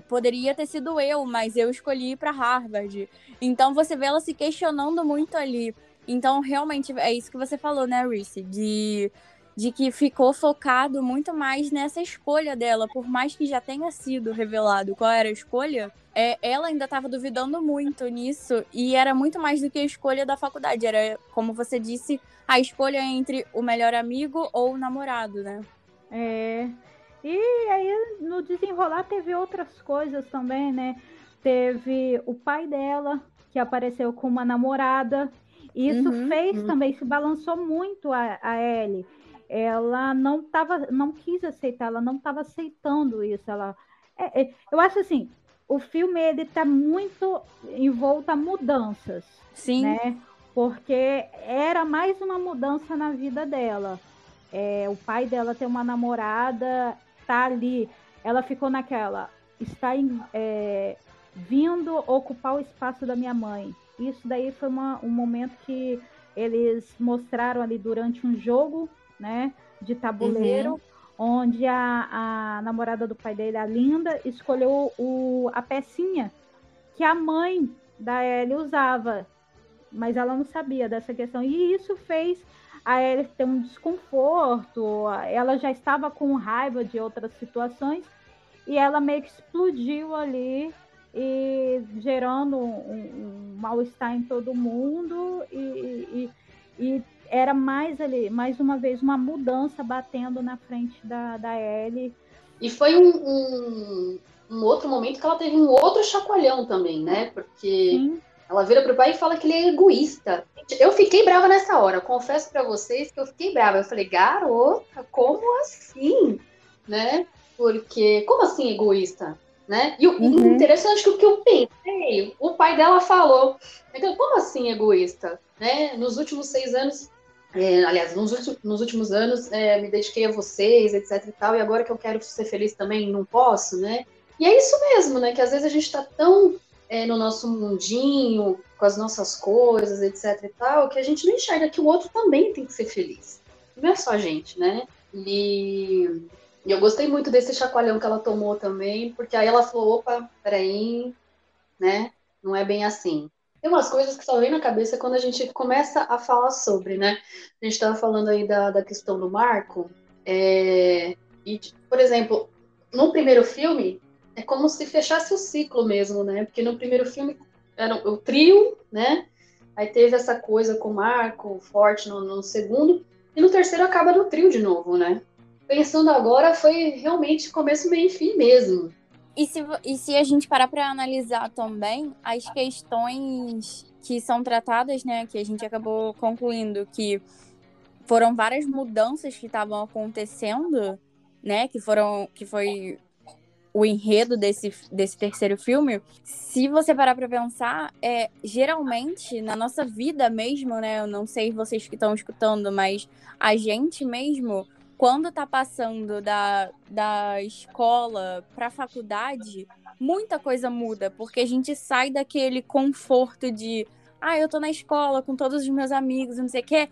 poderia ter sido eu, mas eu escolhi ir para Harvard. Então você vê ela se questionando muito ali. Então, realmente, é isso que você falou, né, Reese? De de que ficou focado muito mais nessa escolha dela, por mais que já tenha sido revelado qual era a escolha, é, ela ainda estava duvidando muito nisso e era muito mais do que a escolha da faculdade, era como você disse, a escolha entre o melhor amigo ou o namorado, né? É. E aí no desenrolar teve outras coisas também, né? Teve o pai dela que apareceu com uma namorada. E isso uhum, fez uhum. também, se balançou muito a, a Ellie ela não tava, não quis aceitar, ela não estava aceitando isso. Ela, é, é, eu acho assim, o filme ele tá muito envolto a mudanças, Sim. né? porque era mais uma mudança na vida dela. É, o pai dela tem uma namorada, tá ali. Ela ficou naquela, está em, é, vindo ocupar o espaço da minha mãe. Isso daí foi uma, um momento que eles mostraram ali durante um jogo, né, de tabuleiro, uhum. onde a, a namorada do pai dele, a Linda, escolheu o, a pecinha que a mãe da Ellie usava, mas ela não sabia dessa questão. E isso fez a Ellie ter um desconforto, ela já estava com raiva de outras situações, e ela meio que explodiu ali e gerando um, um mal-estar em todo mundo e, e, e, era mais ali, mais uma vez, uma mudança batendo na frente da, da Ellie. E foi um, um, um outro momento que ela teve um outro chacoalhão também, né? Porque Sim. ela vira pro pai e fala que ele é egoísta. Eu fiquei brava nessa hora, confesso para vocês que eu fiquei brava. Eu falei, garota, como assim? Né? Porque, como assim egoísta? né? E o uhum. interessante é que o que eu pensei, o pai dela falou. Então, como assim egoísta? Né? Nos últimos seis anos, é, aliás, nos últimos, nos últimos anos, é, me dediquei a vocês, etc e tal, e agora que eu quero ser feliz também, não posso, né? E é isso mesmo, né? Que às vezes a gente tá tão é, no nosso mundinho, com as nossas coisas, etc e tal, que a gente não enxerga que o outro também tem que ser feliz. Não é só a gente, né? E e eu gostei muito desse chacoalhão que ela tomou também, porque aí ela falou, opa, peraí, né? Não é bem assim. Tem umas coisas que só vem na cabeça quando a gente começa a falar sobre, né? A gente estava falando aí da, da questão do Marco. É, e, por exemplo, no primeiro filme, é como se fechasse o ciclo mesmo, né? Porque no primeiro filme era o trio, né? Aí teve essa coisa com o Marco, forte no, no segundo, e no terceiro acaba no trio de novo, né? pensando agora, foi realmente começo, meio e fim mesmo. E se, e se a gente parar para analisar também as questões que são tratadas, né, que a gente acabou concluindo que foram várias mudanças que estavam acontecendo, né, que foram que foi o enredo desse, desse terceiro filme, se você parar para pensar, é geralmente na nossa vida mesmo, né, eu não sei vocês que estão escutando, mas a gente mesmo quando tá passando da, da escola para faculdade, muita coisa muda, porque a gente sai daquele conforto de, ah, eu tô na escola com todos os meus amigos, não sei o quê,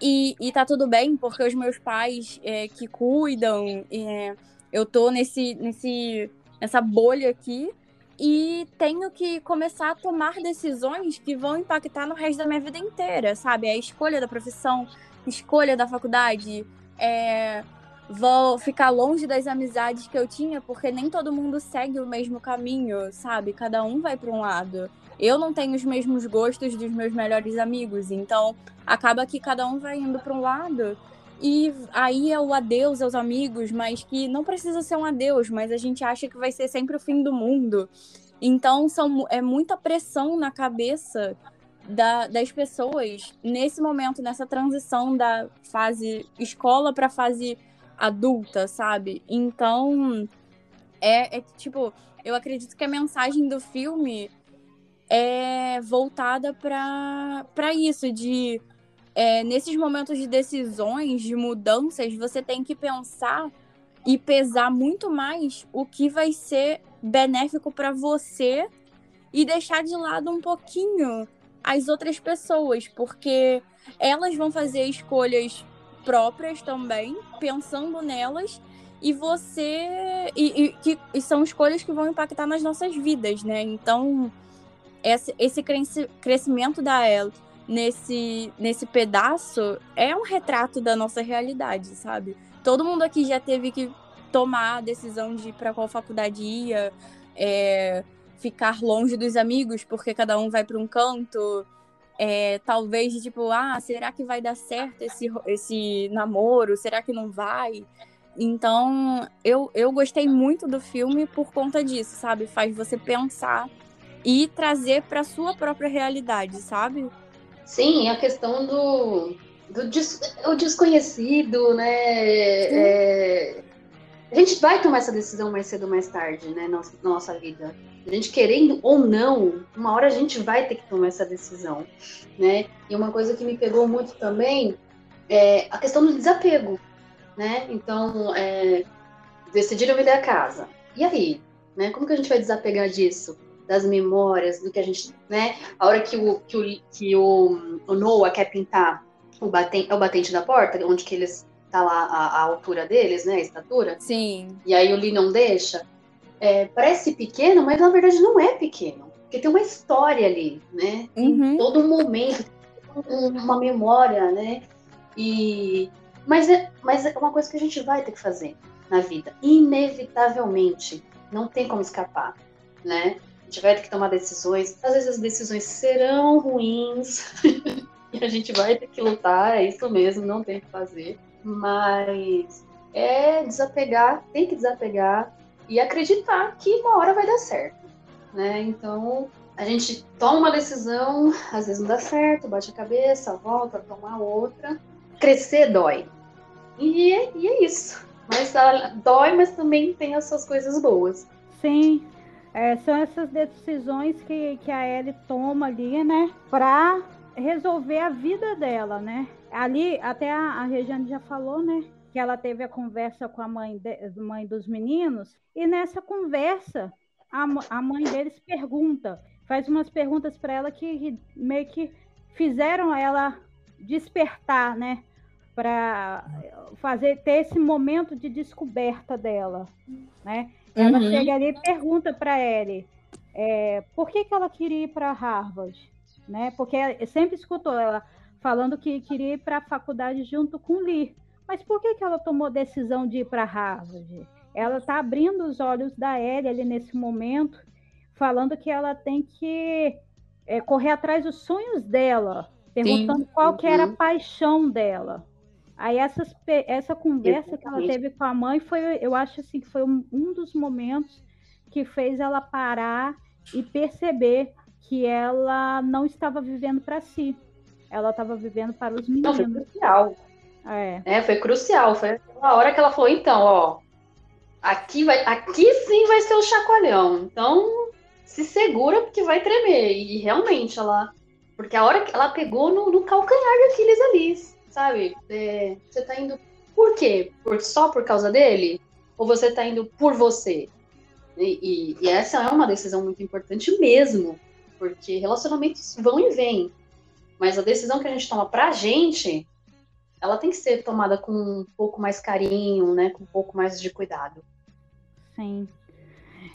e, e tá tudo bem, porque os meus pais é, que cuidam, é, eu tô nesse, nesse, nessa bolha aqui, e tenho que começar a tomar decisões que vão impactar no resto da minha vida inteira, sabe? A escolha da profissão, escolha da faculdade, é, vou ficar longe das amizades que eu tinha, porque nem todo mundo segue o mesmo caminho, sabe? Cada um vai para um lado. Eu não tenho os mesmos gostos dos meus melhores amigos, então acaba que cada um vai indo para um lado. E aí é o adeus aos amigos, mas que não precisa ser um adeus, mas a gente acha que vai ser sempre o fim do mundo. Então são, é muita pressão na cabeça da, das pessoas nesse momento, nessa transição da fase escola para fase adulta, sabe? Então, é, é tipo, eu acredito que a mensagem do filme é voltada para isso, de é, nesses momentos de decisões, de mudanças, você tem que pensar e pesar muito mais o que vai ser benéfico para você e deixar de lado um pouquinho as outras pessoas, porque elas vão fazer escolhas próprias também, pensando nelas, e você. E, e, que, e são escolhas que vão impactar nas nossas vidas, né? Então, esse, esse crescimento da ela nesse, nesse pedaço é um retrato da nossa realidade, sabe? Todo mundo aqui já teve que tomar a decisão de para qual faculdade ia, é, ficar longe dos amigos porque cada um vai para um canto. É, talvez de tipo, ah, será que vai dar certo esse, esse namoro? Será que não vai? Então, eu, eu gostei muito do filme por conta disso, sabe? Faz você pensar e trazer para sua própria realidade, sabe? Sim, a questão do, do des, o desconhecido, né? É, a gente vai tomar essa decisão mais cedo ou mais tarde, né? Na nossa vida. A gente querendo ou não, uma hora a gente vai ter que tomar essa decisão, né? E uma coisa que me pegou muito também é a questão do desapego, né? Então, é, decidiram vender a casa. E aí, né? Como que a gente vai desapegar disso? Das memórias, do que a gente, né? A hora que o, que o, que o, o Noah quer pintar o batente, é o batente da porta, onde que eles tá lá a, a altura deles, né? A estatura. Sim. E aí o Lee não deixa. É, parece pequeno, mas na verdade não é pequeno. Porque tem uma história ali, né? Uhum. Todo um momento, um- uma memória, né? E mas é, mas é uma coisa que a gente vai ter que fazer na vida, inevitavelmente. Não tem como escapar, né? A gente vai ter que tomar decisões. Às vezes as decisões serão ruins e a gente vai ter que lutar. É isso mesmo, não tem o que fazer. Mas é desapegar, tem que desapegar e acreditar que uma hora vai dar certo, né? Então a gente toma uma decisão, às vezes não dá certo, bate a cabeça, volta, toma outra. Crescer dói. E, é- e é isso. Mas ah, dói, mas também tem as suas coisas boas. Sim, é, são essas decisões que, que a Ellie toma ali, né, para resolver a vida dela, né? Ali, até a, a Regiane já falou, né, que ela teve a conversa com a mãe, de- mãe dos meninos, e nessa conversa, a, a mãe deles pergunta, faz umas perguntas para ela que, meio que fizeram ela despertar, né? Para fazer ter esse momento de descoberta dela, né? Ela Uhum. chega ali e pergunta para Ellie é, por que, que ela queria ir para Harvard, né? Porque sempre escutou ela falando que queria ir para a faculdade junto com Lee. Mas por que, que ela tomou a decisão de ir para Harvard? Ela está abrindo os olhos da Ellie ali nesse momento, falando que ela tem que é, correr atrás dos sonhos dela, perguntando qual que era a Uhum. paixão dela. Aí essas, essa conversa que ela teve com a mãe foi, eu acho assim, que foi um, um dos momentos que fez ela parar e perceber que ela não estava vivendo para si. Ela estava vivendo para os Não, foi meninos. crucial. É, É, foi crucial. Foi aquela hora que ela falou, então, ó, aqui, vai, aqui sim vai ser o chacoalhão. Então, se segura porque vai tremer. E realmente, ela. Porque a hora que ela pegou no, no calcanhar de Aquiles ali, sabe? É, você tá indo por quê? Por, só por causa dele? Ou você tá indo por você? E, e- e essa é uma decisão muito importante mesmo. Porque relacionamentos vão e vêm. Mas a decisão que a gente toma pra gente, ela tem que ser tomada com um pouco mais carinho, né? Com um pouco mais de cuidado. sim.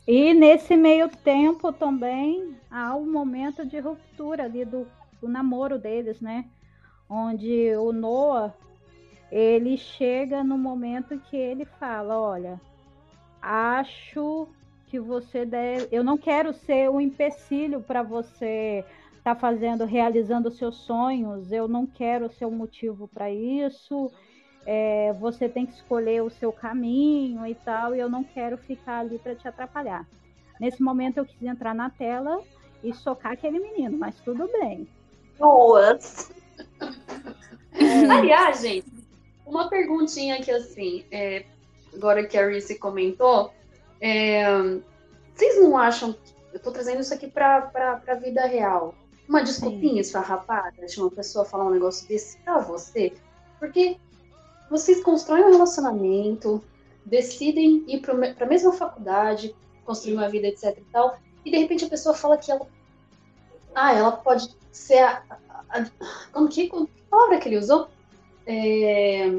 E nesse meio tempo também há um momento de ruptura ali do, do namoro deles, né? Onde o Noah ele chega no momento que ele fala, olha, acho que você deve, eu não quero ser um empecilho para você estar fazendo, realizando seus sonhos, eu não quero ser um motivo para isso. é, você tem que escolher o seu caminho e tal, e eu não quero ficar ali para te atrapalhar. Nesse momento eu quis entrar na tela e socar aquele menino, mas tudo bem. Boas! Aliás, gente, uma perguntinha aqui assim, é, agora que a Reese comentou, é, vocês não acham, eu tô trazendo isso aqui pra, pra vida real, uma desculpinha esfarrapada de uma pessoa falar um negócio desse pra você? Porque vocês constroem um relacionamento, decidem ir pra, me- pra mesma faculdade, construir uma vida, etc e tal, e de repente a pessoa fala que ela, ah, ela pode ser a, a- a- como que, como, que palavra que ele usou? É,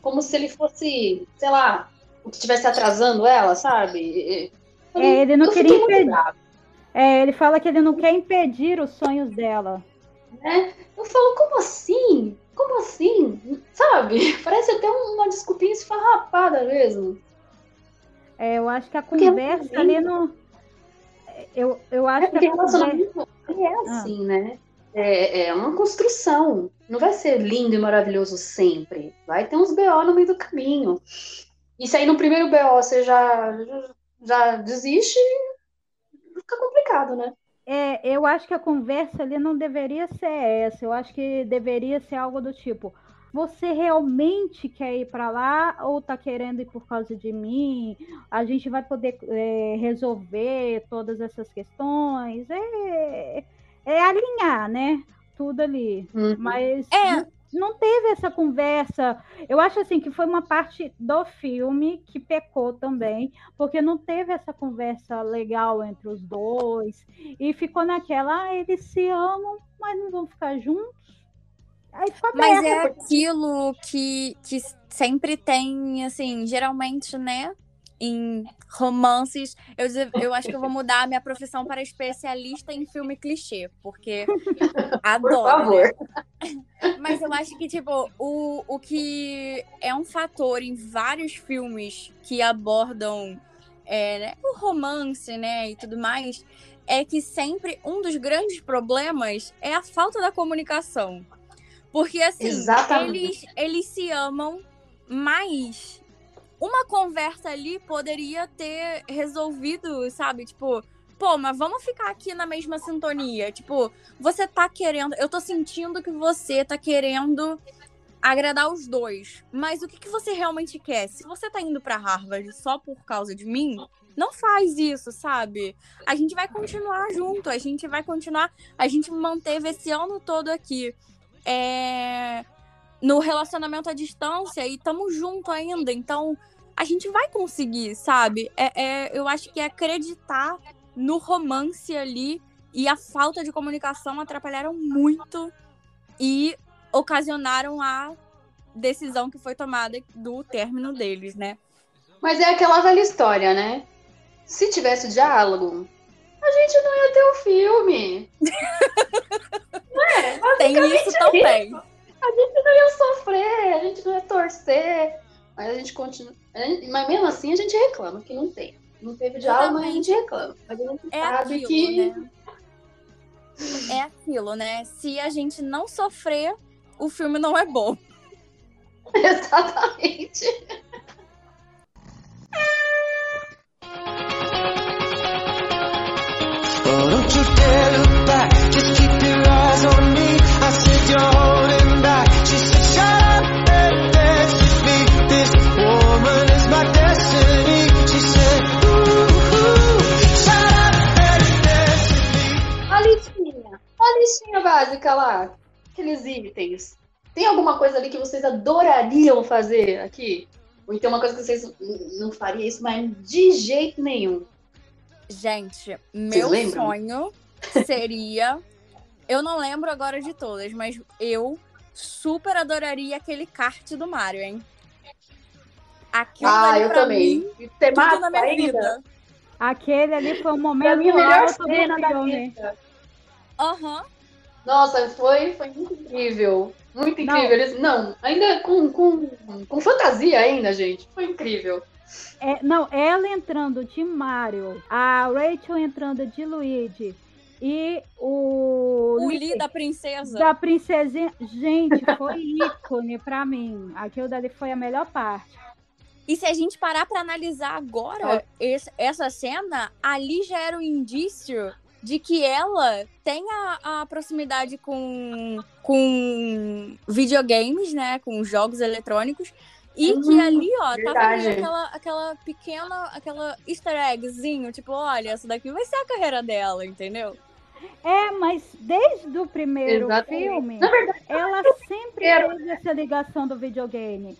como se ele fosse, sei lá, o que estivesse atrasando ela, sabe? Eu É, ele não queria impedir. É, ele fala que ele não quer impedir os sonhos dela. né? Eu falo, como assim? Como assim? Sabe? Parece até uma desculpinha esfarrapada mesmo. É, eu acho que a Porque conversa ali não. Eu, eu acho É que a conversa. relacionamento é assim, né? É, é uma construção. Não vai ser lindo e maravilhoso sempre. Vai ter uns BO no meio do caminho. E se aí no primeiro BO você já, já desiste, fica complicado, né? É, eu acho que a conversa ali não deveria ser essa. Eu acho que deveria ser algo do tipo: você realmente quer ir para lá ou tá querendo ir por causa de mim? A gente vai poder é, resolver todas essas questões? É, é alinhar, né? Tudo ali. Uhum. Mas É. não, teve essa conversa. Eu acho assim que foi uma parte do filme que pecou também, porque não teve essa conversa legal entre os dois e ficou naquela, ah, eles se amam, mas não vão ficar juntos. Aí Mas é aquilo que, que sempre tem, assim, geralmente, né? Em romances. Eu, eu acho que eu vou mudar a minha profissão para especialista em filme clichê, porque adoro. Por favor. né? Mas eu acho que, tipo, o, o que é um fator em vários filmes que abordam é, né, o romance, né, e tudo mais, é que sempre um dos grandes problemas é a falta da comunicação. Porque, assim, Exatamente. eles, eles se amam, mas uma conversa ali poderia ter resolvido, sabe? Tipo, pô, mas vamos ficar aqui na mesma sintonia. Tipo, você tá querendo. Eu tô sentindo que você tá querendo agradar os dois. Mas o que, que você realmente quer? Se você tá indo pra Harvard só por causa de mim, não faz isso, sabe? A gente vai continuar junto, a gente vai continuar. A gente manteve esse ano todo aqui. É, no relacionamento à distância e estamos junto ainda. Então, a gente vai conseguir, sabe? É, é- eu acho que é acreditar no romance ali e a falta de comunicação atrapalharam muito e ocasionaram a decisão que foi tomada do término deles, né? Mas é aquela velha história, né? Se tivesse diálogo, a gente não ia ter o filme. Tem isso também. A gente não ia sofrer, a gente não ia torcer. Mas a gente continua. Mas mesmo assim a gente reclama que não tem. Não teve diálogo, mas a gente reclama. Mas a gente É sabe aquilo, que. né? É aquilo, né? Se a gente não sofrer, o filme não é bom. Exatamente. Oh, don't you dare look back, just keep your eyes on listinha. A básica lá. Aqueles itens. Tem alguma coisa ali que vocês adorariam fazer aqui? Ou então uma coisa que vocês não fariam isso, mas de jeito nenhum. Gente, meu sonho seria. Eu não lembro agora de todas, mas eu super adoraria aquele kart do Mario, hein? Aquilo Ah, ali eu pra também. mim, E tudo na minha ainda. vida. Aquele ali foi o Pra momento mim, a melhor alto do cena da vida. Aham. Nossa, foi, foi muito incrível. Muito Não. incrível. Eles, não, ainda com, com, com fantasia ainda, gente. Foi incrível. É, não, ela entrando de Mario, a Rachel entrando de Luigi e o, O Lee da princesa. da princesinha. Gente, foi ícone pra mim. Aquilo dali foi a melhor parte. E se a gente parar pra analisar agora esse- essa cena, ali já era um indício de que ela tem a, a proximidade com, com videogames, né? Com jogos eletrônicos. E que Hum, ali, ó, tava ali verdade. aquela, aquela pequena, aquela easter eggzinho, tipo, olha, essa daqui vai ser a carreira dela, entendeu? É, mas desde o primeiro Exatamente. filme, Na verdade, ela sempre teve essa ligação do videogame.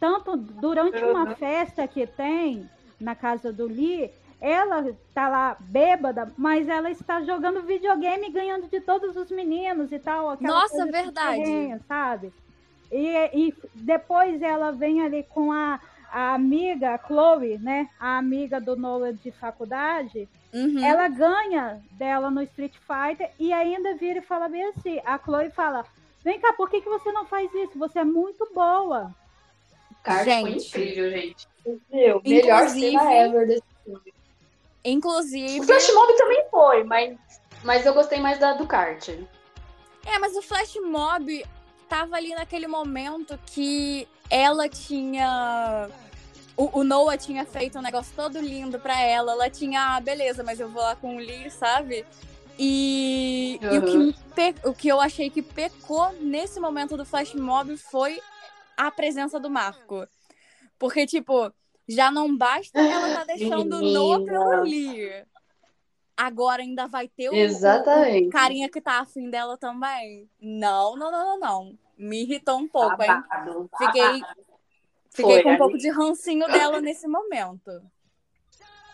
Tanto durante uma Uhum. festa que tem na casa do Lee, ela tá lá bêbada, mas ela está jogando videogame e ganhando de todos os meninos e tal. aquela Nossa, coisa verdade. sabe? E, e depois ela vem ali com a, a amiga, a Chloe, né? A amiga do Noah de faculdade. Uhum. Ela ganha dela no Street Fighter e ainda vira e fala bem assim. A Chloe fala: Vem cá, por que, que você não faz isso? Você é muito boa. o kart foi Gente. incrível, gente. Meu, melhor cena ever desse filme. Inclusive. O Flash Mob também foi, mas, mas eu gostei mais da do kart. É, mas o Flash Mob tava ali naquele momento que ela tinha. O, o Noah tinha feito um negócio todo lindo pra ela. Ela tinha, ah, beleza, mas eu vou lá com o Lee, sabe? E, e o, que Uhum. pe- o que eu achei que pecou nesse momento do flash mob foi a presença do Marco. Porque, tipo, já não basta ela tá deixando Noah Menina. pelo ali. Agora ainda vai ter o, Exatamente. o carinha que tá afim dela também. Não, não, não, não, não. Me irritou um pouco, hein? Babado, Fiquei, babado. fiquei Foi, com um pouco de rancinho dela nesse momento.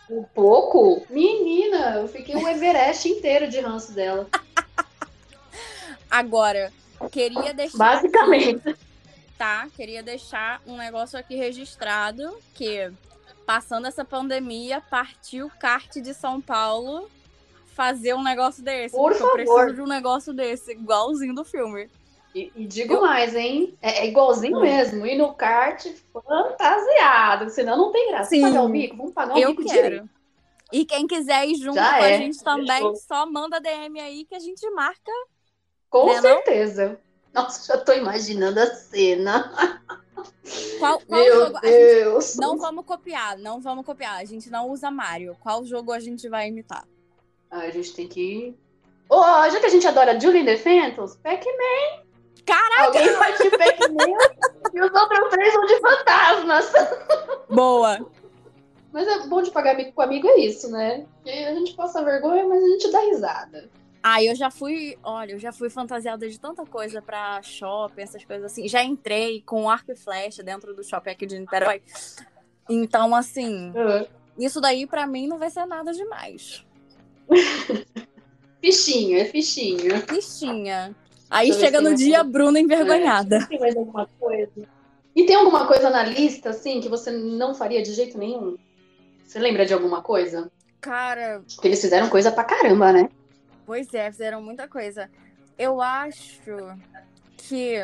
Um pouco? Menina, eu fiquei o Everest inteiro de ranço dela. Agora, queria deixar. Basicamente. Tá? Queria deixar um negócio aqui registrado que passando essa pandemia, partiu kart de São Paulo fazer um negócio desse. Por porque eu favor. preciso de um negócio desse, igualzinho do filme. E, e digo mais, hein? É, é igualzinho Hum. mesmo. Ir no kart fantasiado. Senão não tem graça. Sim. Vamos pagar o mico? Vamos pagar o eu mico quero. direito. E quem quiser ir junto Já com é. a gente também, Fechou. só manda DM aí que a gente marca. Com Né, não? Nossa, já tô imaginando a cena. Qual, qual Meu jogo Deus. não vamos copiar, não vamos copiar. A gente não usa Mario. Qual jogo a gente vai imitar? Ah, a gente tem que. Ô, já que a gente adora Julian the Phantoms, Pac-Man. Caraca! Alguém faz de Pac-Man e os outros três são de fantasmas. Boa! Mas é bom de pagar mico com amigo, é isso, né? Que a gente passa vergonha, mas a gente dá risada. Ah, eu já fui, olha, eu já fui fantasiada de tanta coisa pra shopping, essas coisas assim. Já entrei com arco e flecha dentro do shopping aqui de Niterói. Então, assim, Ah, isso daí pra mim não vai ser nada demais. Fichinho, é fichinho. Fichinha. Aí Deixa chega no dia, mais Bruna envergonhada. Tem mais alguma coisa? E tem alguma coisa na lista, assim, que você não faria de jeito nenhum? Você lembra de alguma coisa? Cara, Porque eles fizeram coisa pra caramba, né? Pois é, fizeram muita coisa. Eu acho que.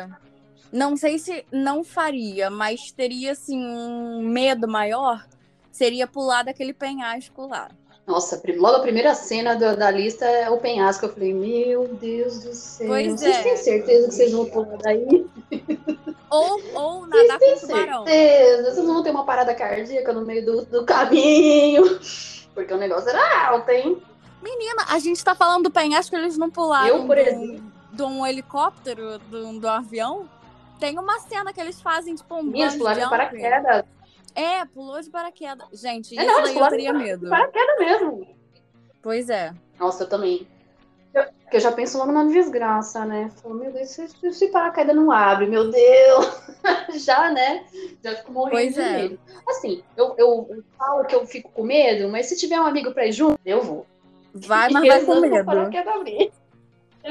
Não sei se não faria, mas teria, assim, um medo maior. Seria pular daquele penhasco lá. Nossa, logo a primeira cena da, da lista é o penhasco. Eu falei, meu Deus do céu. Pois vocês é. têm certeza que vocês vão pular daí? Ou, ou Vocês nadar têm com tubarão. certeza? Vocês vão ter uma parada cardíaca no meio do, do caminho? Porque o negócio era alto, hein? Menina, a gente tá falando do penhasco, eles não pularam Eu, por do- exemplo. de um helicóptero, do, do avião. Tem uma cena que eles fazem, tipo, um bungee pularam de paraquedas. É, pulou de paraquedas. Gente, É, isso não, daí eu teria de medo. Paraquedas mesmo. Pois é. Nossa, eu também. Eu- eu já penso logo na desgraça, né? Falo, meu Deus, se, se, se paraquedas não abre, meu Deus. já, né? Já fico morrendo Pois de é. medo. Assim, eu, eu, eu falo que eu fico com medo, mas se tiver um amigo pra ir junto, eu vou. Vai, mas vai com Rezando pro medo.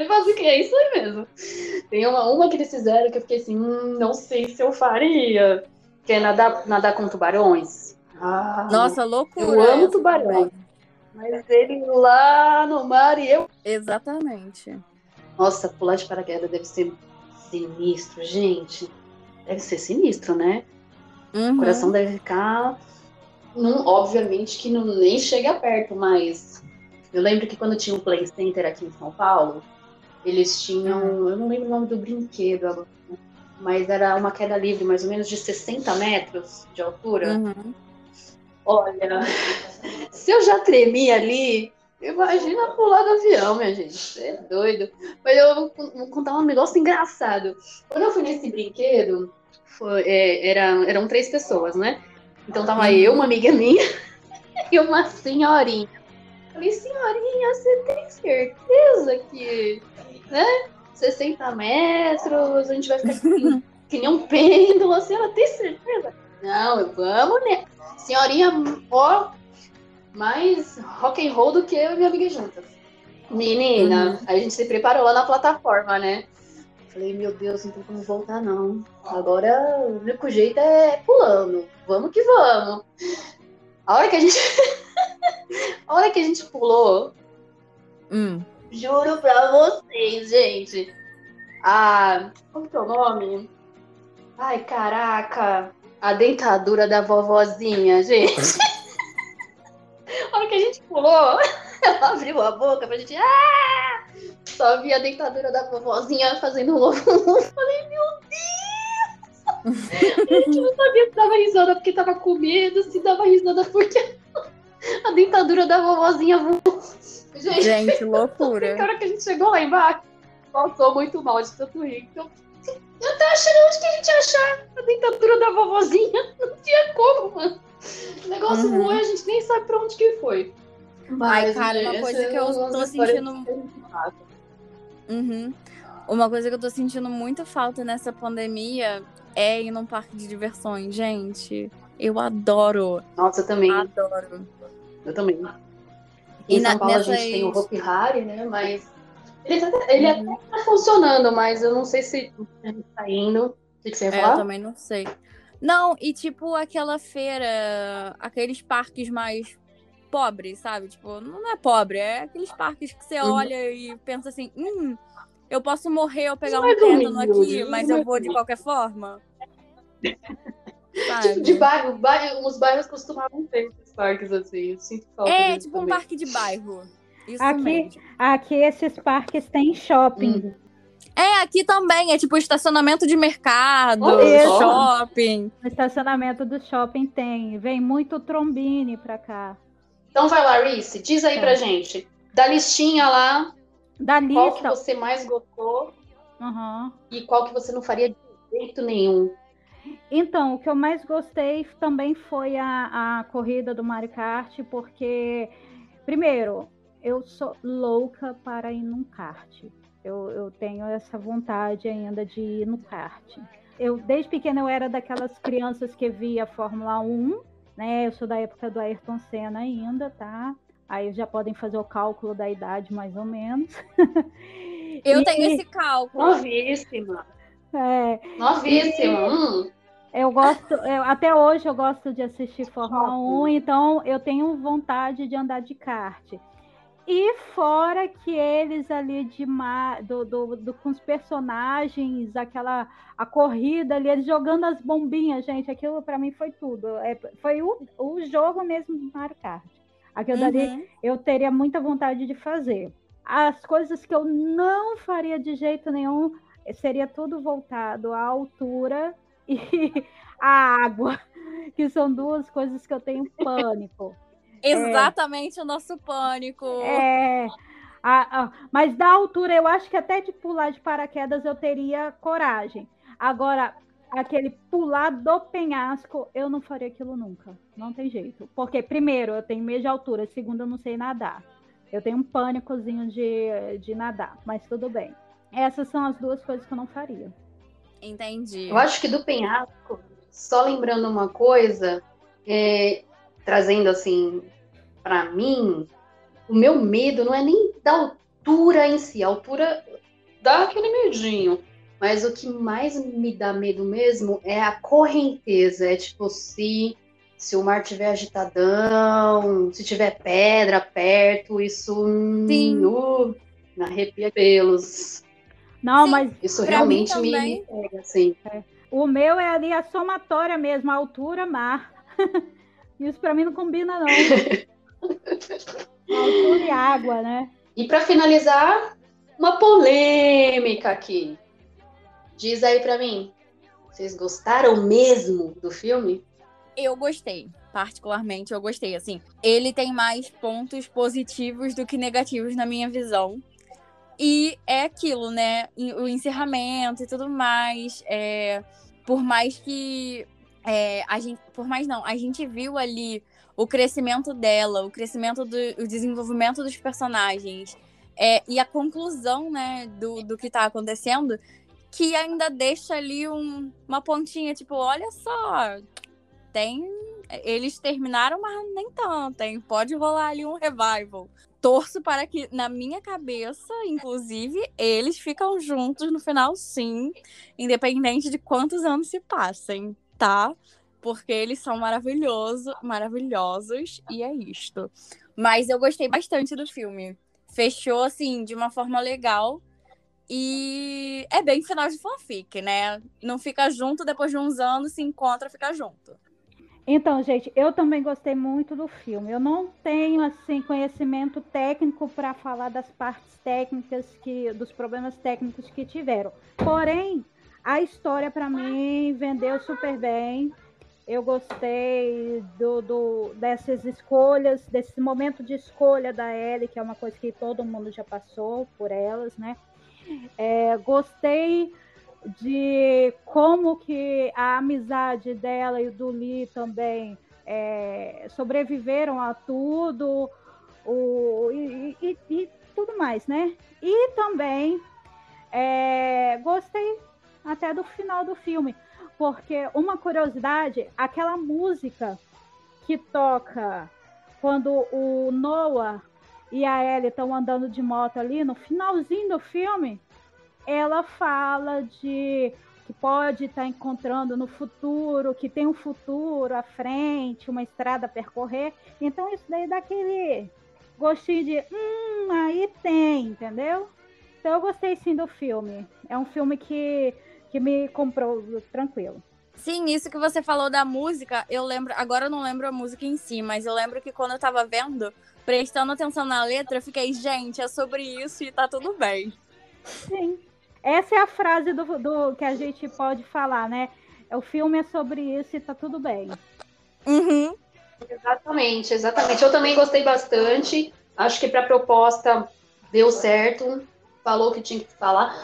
faço o que é isso aí mesmo. Tem uma, uma que eles fizeram que eu fiquei assim, hum, não sei se eu faria. Que é nadar, nadar com tubarões. Ah, Nossa, loucura. eu amo essa também. Mas ele lá no mar e eu. Exatamente. Nossa, pular de paraquedas deve ser sinistro, gente. Deve ser sinistro, né? Uhum. O coração deve ficar. Num, obviamente que não, nem chega perto, mas. Eu lembro que quando tinha o Play Center aqui em São Paulo, eles tinham. Eu não lembro o nome do brinquedo agora, mas era uma queda livre, mais ou menos de 60 metros de altura. Uhum. Olha, se eu já tremi ali, imagina pular do avião, minha gente. Você é doido. Mas eu vou, vou contar um negócio engraçado. Quando eu fui nesse brinquedo, foi- é, era, eram três pessoas, né? Então tava Uhum. eu, uma amiga minha e uma senhorinha. Falei, senhorinha, você tem certeza que, né? 60 metros, a gente vai ficar aqui que nem um pêndulo, assim, ela tem certeza? Não, vamos, né? Senhorinha, ó, mais rock and roll do que eu e minha amiga juntas. Menina, aí a gente se preparou lá na plataforma, né? Falei, meu Deus, não tem como voltar, não. Agora o único jeito é pulando. Vamos que vamos. A hora que a gente. a hora que a gente pulou, Hum. Juro pra vocês, gente. A. Como que é o nome? Ai, caraca. A dentadura da vovozinha, gente. A hora que a gente pulou, ela abriu a boca pra gente. Ah! Só vi a dentadura da vovozinha fazendo um ovo. Falei, meu Deus! A gente não sabia se dava risada porque tava com medo, se dava risada porque a dentadura da vovozinha voou. Gente, Gente, na loucura. hora que a gente chegou lá embaixo, passou muito mal de tanto rir. Então, eu tô achando onde que a gente ia achar a dentadura da vovozinha. Não tinha como, mano. O negócio Uhum. voou e a gente nem sabe pra onde que foi. Ai, cara, uma coisa que eu é tô sentindo- Uhum. Uma coisa que eu tô sentindo muita falta nessa pandemia é ir num parque de diversões, gente. Eu adoro, Nossa, eu também. adoro. Eu também. E Em na- São Paulo a gente tem o Hopi Hari, né? Mas ele, tá, ele Uhum. até tá funcionando, mas eu não sei se tá indo. O que, que você ia É, eu também não sei. Não, e tipo aquela feira, aqueles parques mais pobres, sabe? Tipo, não é pobre, é aqueles parques que você Uhum. olha e pensa assim, hum, eu posso morrer ou pegar um mais tétano aqui, os mas eu mais vou de qualquer forma. Tipo, de bairro, bairro, uns bairros costumavam ter esses parques assim. Eu sinto falta É, tipo um também. parque de bairro. Isso Aqui- mesmo. Aqui esses parques têm shopping. Uhum. É, aqui também, é tipo estacionamento de mercado, shopping. No estacionamento do shopping tem. Vem muito trombine pra cá. Então vai lá, Reese, diz aí Tá. pra gente. Da listinha lá, Da qual que lista. você mais gostou Aham. e qual que você não faria de jeito nenhum. Então, o que eu mais gostei também foi a, a corrida do Mario Kart, porque, primeiro, eu sou louca para ir num kart. Eu, eu tenho essa vontade ainda de ir no kart. Eu, desde pequena, eu era daquelas crianças que via Fórmula 1, né? Eu sou da época do Ayrton Senna ainda, tá? Aí já podem fazer o cálculo da idade, mais ou menos. Eu E- tenho esse cálculo. Novíssima. É, Novíssima. Hum. Eu gosto, eu- até hoje eu gosto de assistir Fórmula 1, então eu tenho vontade de andar de kart. E fora que eles ali de do, do, do- com os personagens, aquela a corrida ali, eles jogando as bombinhas, gente, aquilo pra mim foi tudo. É, foi o, o jogo mesmo do Mario Kart. Aquilo dali Uhum. eu teria muita vontade de fazer. As coisas que eu não faria de jeito nenhum seria tudo voltado à altura e à água, que são duas coisas que eu tenho pânico. Exatamente o nosso pânico. É, a- a- mas da altura, eu acho que até de pular de paraquedas eu teria coragem. Agora, aquele pular do penhasco, eu não faria aquilo nunca. Não tem jeito. Porque, primeiro, eu tenho medo de altura. Segundo, eu não sei nadar. Eu tenho um pânicozinho de, de nadar, mas tudo bem. Essas são as duas coisas que eu não faria. Entendi. Eu acho que do penhasco, só lembrando uma coisa, é, trazendo assim pra mim, o meu medo não é nem da altura em si, a altura dá aquele medinho, mas o que mais me dá medo mesmo é a correnteza, é tipo se se o mar tiver agitadão, se tiver pedra perto, isso Sim. uh, me arrepia pelos. Não, Sim, mas Isso realmente me, também. me pega, assim. o meu é ali a somatória mesmo, a altura, mar. Isso pra mim não combina, não. altura e água, né? E para finalizar, uma polêmica aqui. Diz aí pra mim, vocês gostaram mesmo do filme? Eu gostei. Particularmente, eu gostei. Assim, ele tem mais pontos positivos do que negativos na minha visão. E é aquilo, né? O encerramento e tudo mais. é, por mais que. é, a gente, por mais não, a gente viu ali o crescimento dela, o crescimento do o desenvolvimento dos personagens. é, e a conclusão, né, do, do que tá acontecendo, que ainda deixa ali um- uma pontinha, tipo, olha só, tem. Eles terminaram, mas nem tanto, hein? Pode rolar ali um revival. Torço para que, na minha cabeça, inclusive, eles ficam juntos no final, sim. Independente de quantos anos se passem, tá? Porque eles são maravilhosos, maravilhosos, e é isto. Mas eu gostei bastante do filme. Fechou, assim, de uma forma legal. E é bem final de fanfic, né? Não fica junto, depois de uns anos se encontra, fica junto. Então, gente, eu também gostei muito do filme. Eu não tenho assim conhecimento técnico para falar das partes técnicas que dos problemas técnicos que tiveram. Porém, a história para mim vendeu super bem. Eu gostei do, do, dessas escolhas, desse momento de escolha da Ellie, que é uma coisa que todo mundo já passou por elas, né? É, gostei de como que a amizade dela e do Lee também é, sobreviveram a tudo o, e, e, e, tudo mais, né? E também é, gostei até do final do filme, porque uma curiosidade, aquela música que toca quando o Noah e a Ellie estão andando de moto ali, no finalzinho do filme, ela fala de que pode estar tá encontrando no futuro, que tem um futuro à frente, uma estrada a percorrer. Então isso daí dá aquele gostinho de, hum, aí tem, entendeu? Então eu gostei sim do filme. É um filme que, que me comprou tranquilo. Sim, isso que você falou da música, eu lembro, agora eu não lembro a música em si, mas eu lembro que quando eu tava vendo, prestando atenção na letra, eu fiquei, gente, é sobre isso e tá tudo bem. Sim. Essa é a frase do, do que a gente pode falar, né? O filme é sobre isso e tá tudo bem. Uhum. Exatamente, exatamente. Eu também gostei bastante. Acho que para a proposta deu certo. Falou que tinha que falar.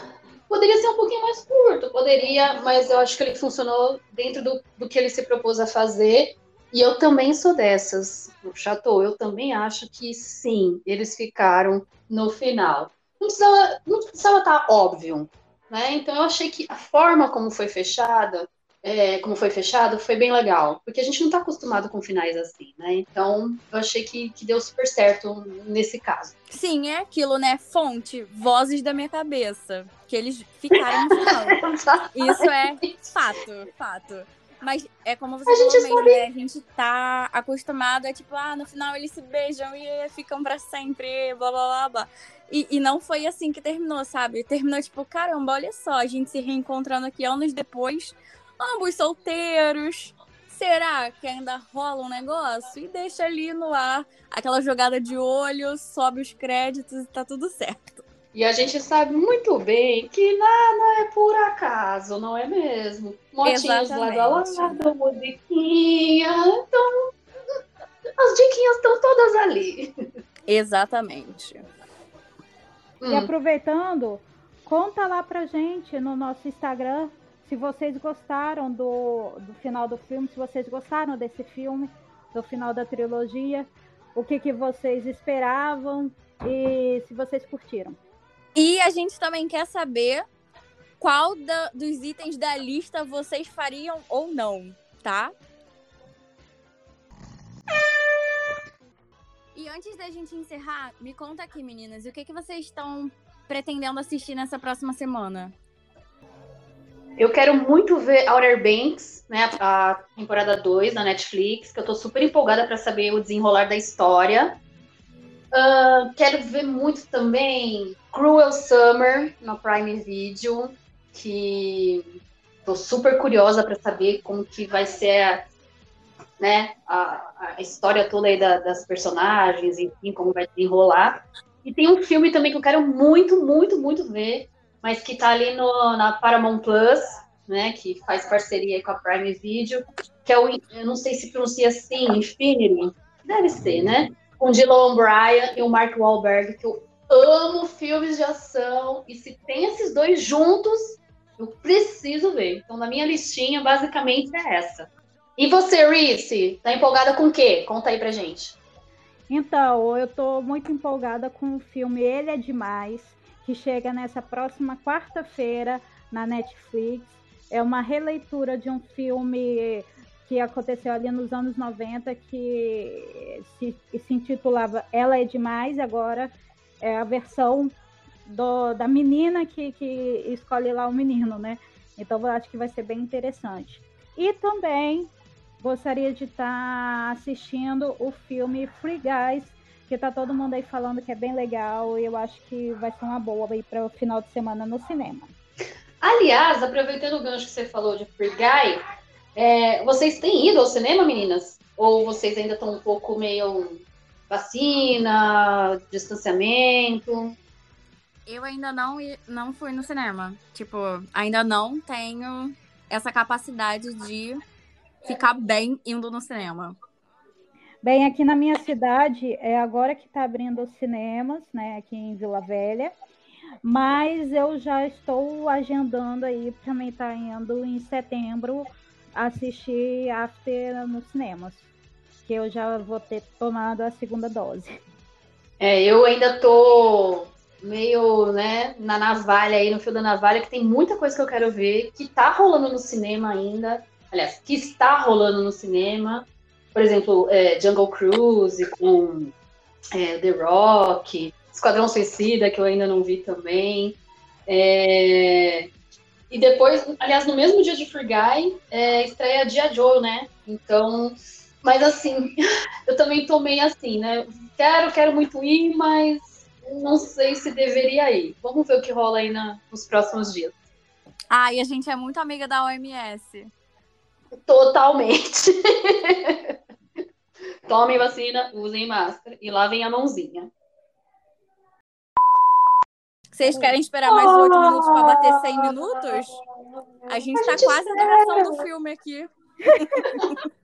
Poderia ser um pouquinho mais curto, poderia, mas eu acho que ele funcionou dentro do, do que ele se propôs a fazer. E eu também sou dessas, Chateau. Eu também acho que sim, eles ficaram no final não precisava, não precisava estar tá óbvio. Né? Então eu achei que a forma como foi fechada, é, como foi fechado, foi bem legal. Porque a gente não está acostumado com finais assim, né? Então eu achei que, que deu super certo nesse caso. Sim, é aquilo, né? Fonte, vozes da minha cabeça. Que eles ficaram no final. Isso é fato, fato. Mas é como você a falou mesmo, sabe... né? A gente tá acostumado, é tipo, ah, no final eles se beijam e ficam para sempre, blá blá blá blá. E, e não foi assim que terminou, sabe? Terminou tipo, caramba, olha só, a gente se reencontrando aqui anos depois, ambos solteiros. Será que ainda rola um negócio? E deixa ali no ar aquela jogada de olho, sobe os créditos e tá tudo certo. E a gente sabe muito bem que nada é por acaso, não é mesmo? Motinhos lado a lado, musiquinha. Então, as diquinhas estão todas ali. Exatamente. Hum. E aproveitando, conta lá pra gente no nosso Instagram se vocês gostaram do, do final do filme, se vocês gostaram desse filme, do final da trilogia, o que, que vocês esperavam e se vocês curtiram. E a gente também quer saber qual da, dos itens da lista vocês fariam ou não, tá? E antes da gente encerrar, me conta aqui, meninas, o que, que vocês estão pretendendo assistir nessa próxima semana? Eu quero muito ver Outer Banks, né, a temporada 2 da Netflix, que eu tô super empolgada para saber o desenrolar da história. Uh, quero ver muito também Cruel Summer no Prime Video, que tô super curiosa para saber como que vai ser a, né, a, a história toda aí da, das personagens, enfim, como vai desenrolar. E tem um filme também que eu quero muito, muito, muito ver, mas que tá ali no, na Paramount Plus, né, que faz parceria com a Prime Video, que é o, eu não sei se pronuncia assim, Infinity, deve ser, né, com Dylan Bryan e o Mark Wahlberg, que eu amo filmes de ação, e se tem esses dois juntos, eu preciso ver. Então, na minha listinha, basicamente é essa. E você, Reese, tá empolgada com o quê? Conta aí pra gente. Então, eu tô muito empolgada com o filme Ele é Demais, que chega nessa próxima quarta-feira na Netflix. É uma releitura de um filme que aconteceu ali nos anos 90, que se, se intitulava Ela é Demais, agora é a versão do, da menina que, que escolhe lá o menino, né? Então eu acho que vai ser bem interessante. E também gostaria de estar tá assistindo o filme Free Guys, que tá todo mundo aí falando que é bem legal e eu acho que vai ser uma boa aí para o final de semana no cinema. Aliás, aproveitando o gancho que você falou de Free Guy, é, vocês têm ido ao cinema, meninas? Ou vocês ainda estão um pouco meio vacina, distanciamento? Eu ainda não, não fui no cinema. Tipo, ainda não tenho essa capacidade de ficar bem indo no cinema? Bem, aqui na minha cidade, é agora que está abrindo os cinemas, né, aqui em Vila Velha, mas eu já estou agendando aí, também está indo em setembro, assistir After nos cinemas, que eu já vou ter tomado a segunda dose. É, eu ainda tô meio, né, na navalha aí, no fio da navalha, que tem muita coisa que eu quero ver, que tá rolando no cinema ainda, aliás, que está rolando no cinema, por exemplo, é, Jungle Cruise com é, The Rock, Esquadrão Suicida, que eu ainda não vi também. É, e depois, aliás, no mesmo dia de Free Guy, é, estreia Dia Joe, né? Então, mas assim, eu também tomei assim, né? Quero, quero muito ir, mas não sei se deveria ir. Vamos ver o que rola aí na, nos próximos dias. Ah, e a gente é muito amiga da OMS. Totalmente. Tomem vacina, usem máscara e lavem a mãozinha. Vocês querem esperar mais 8 minutos para bater 100 minutos? A gente tá quase na duração do filme aqui.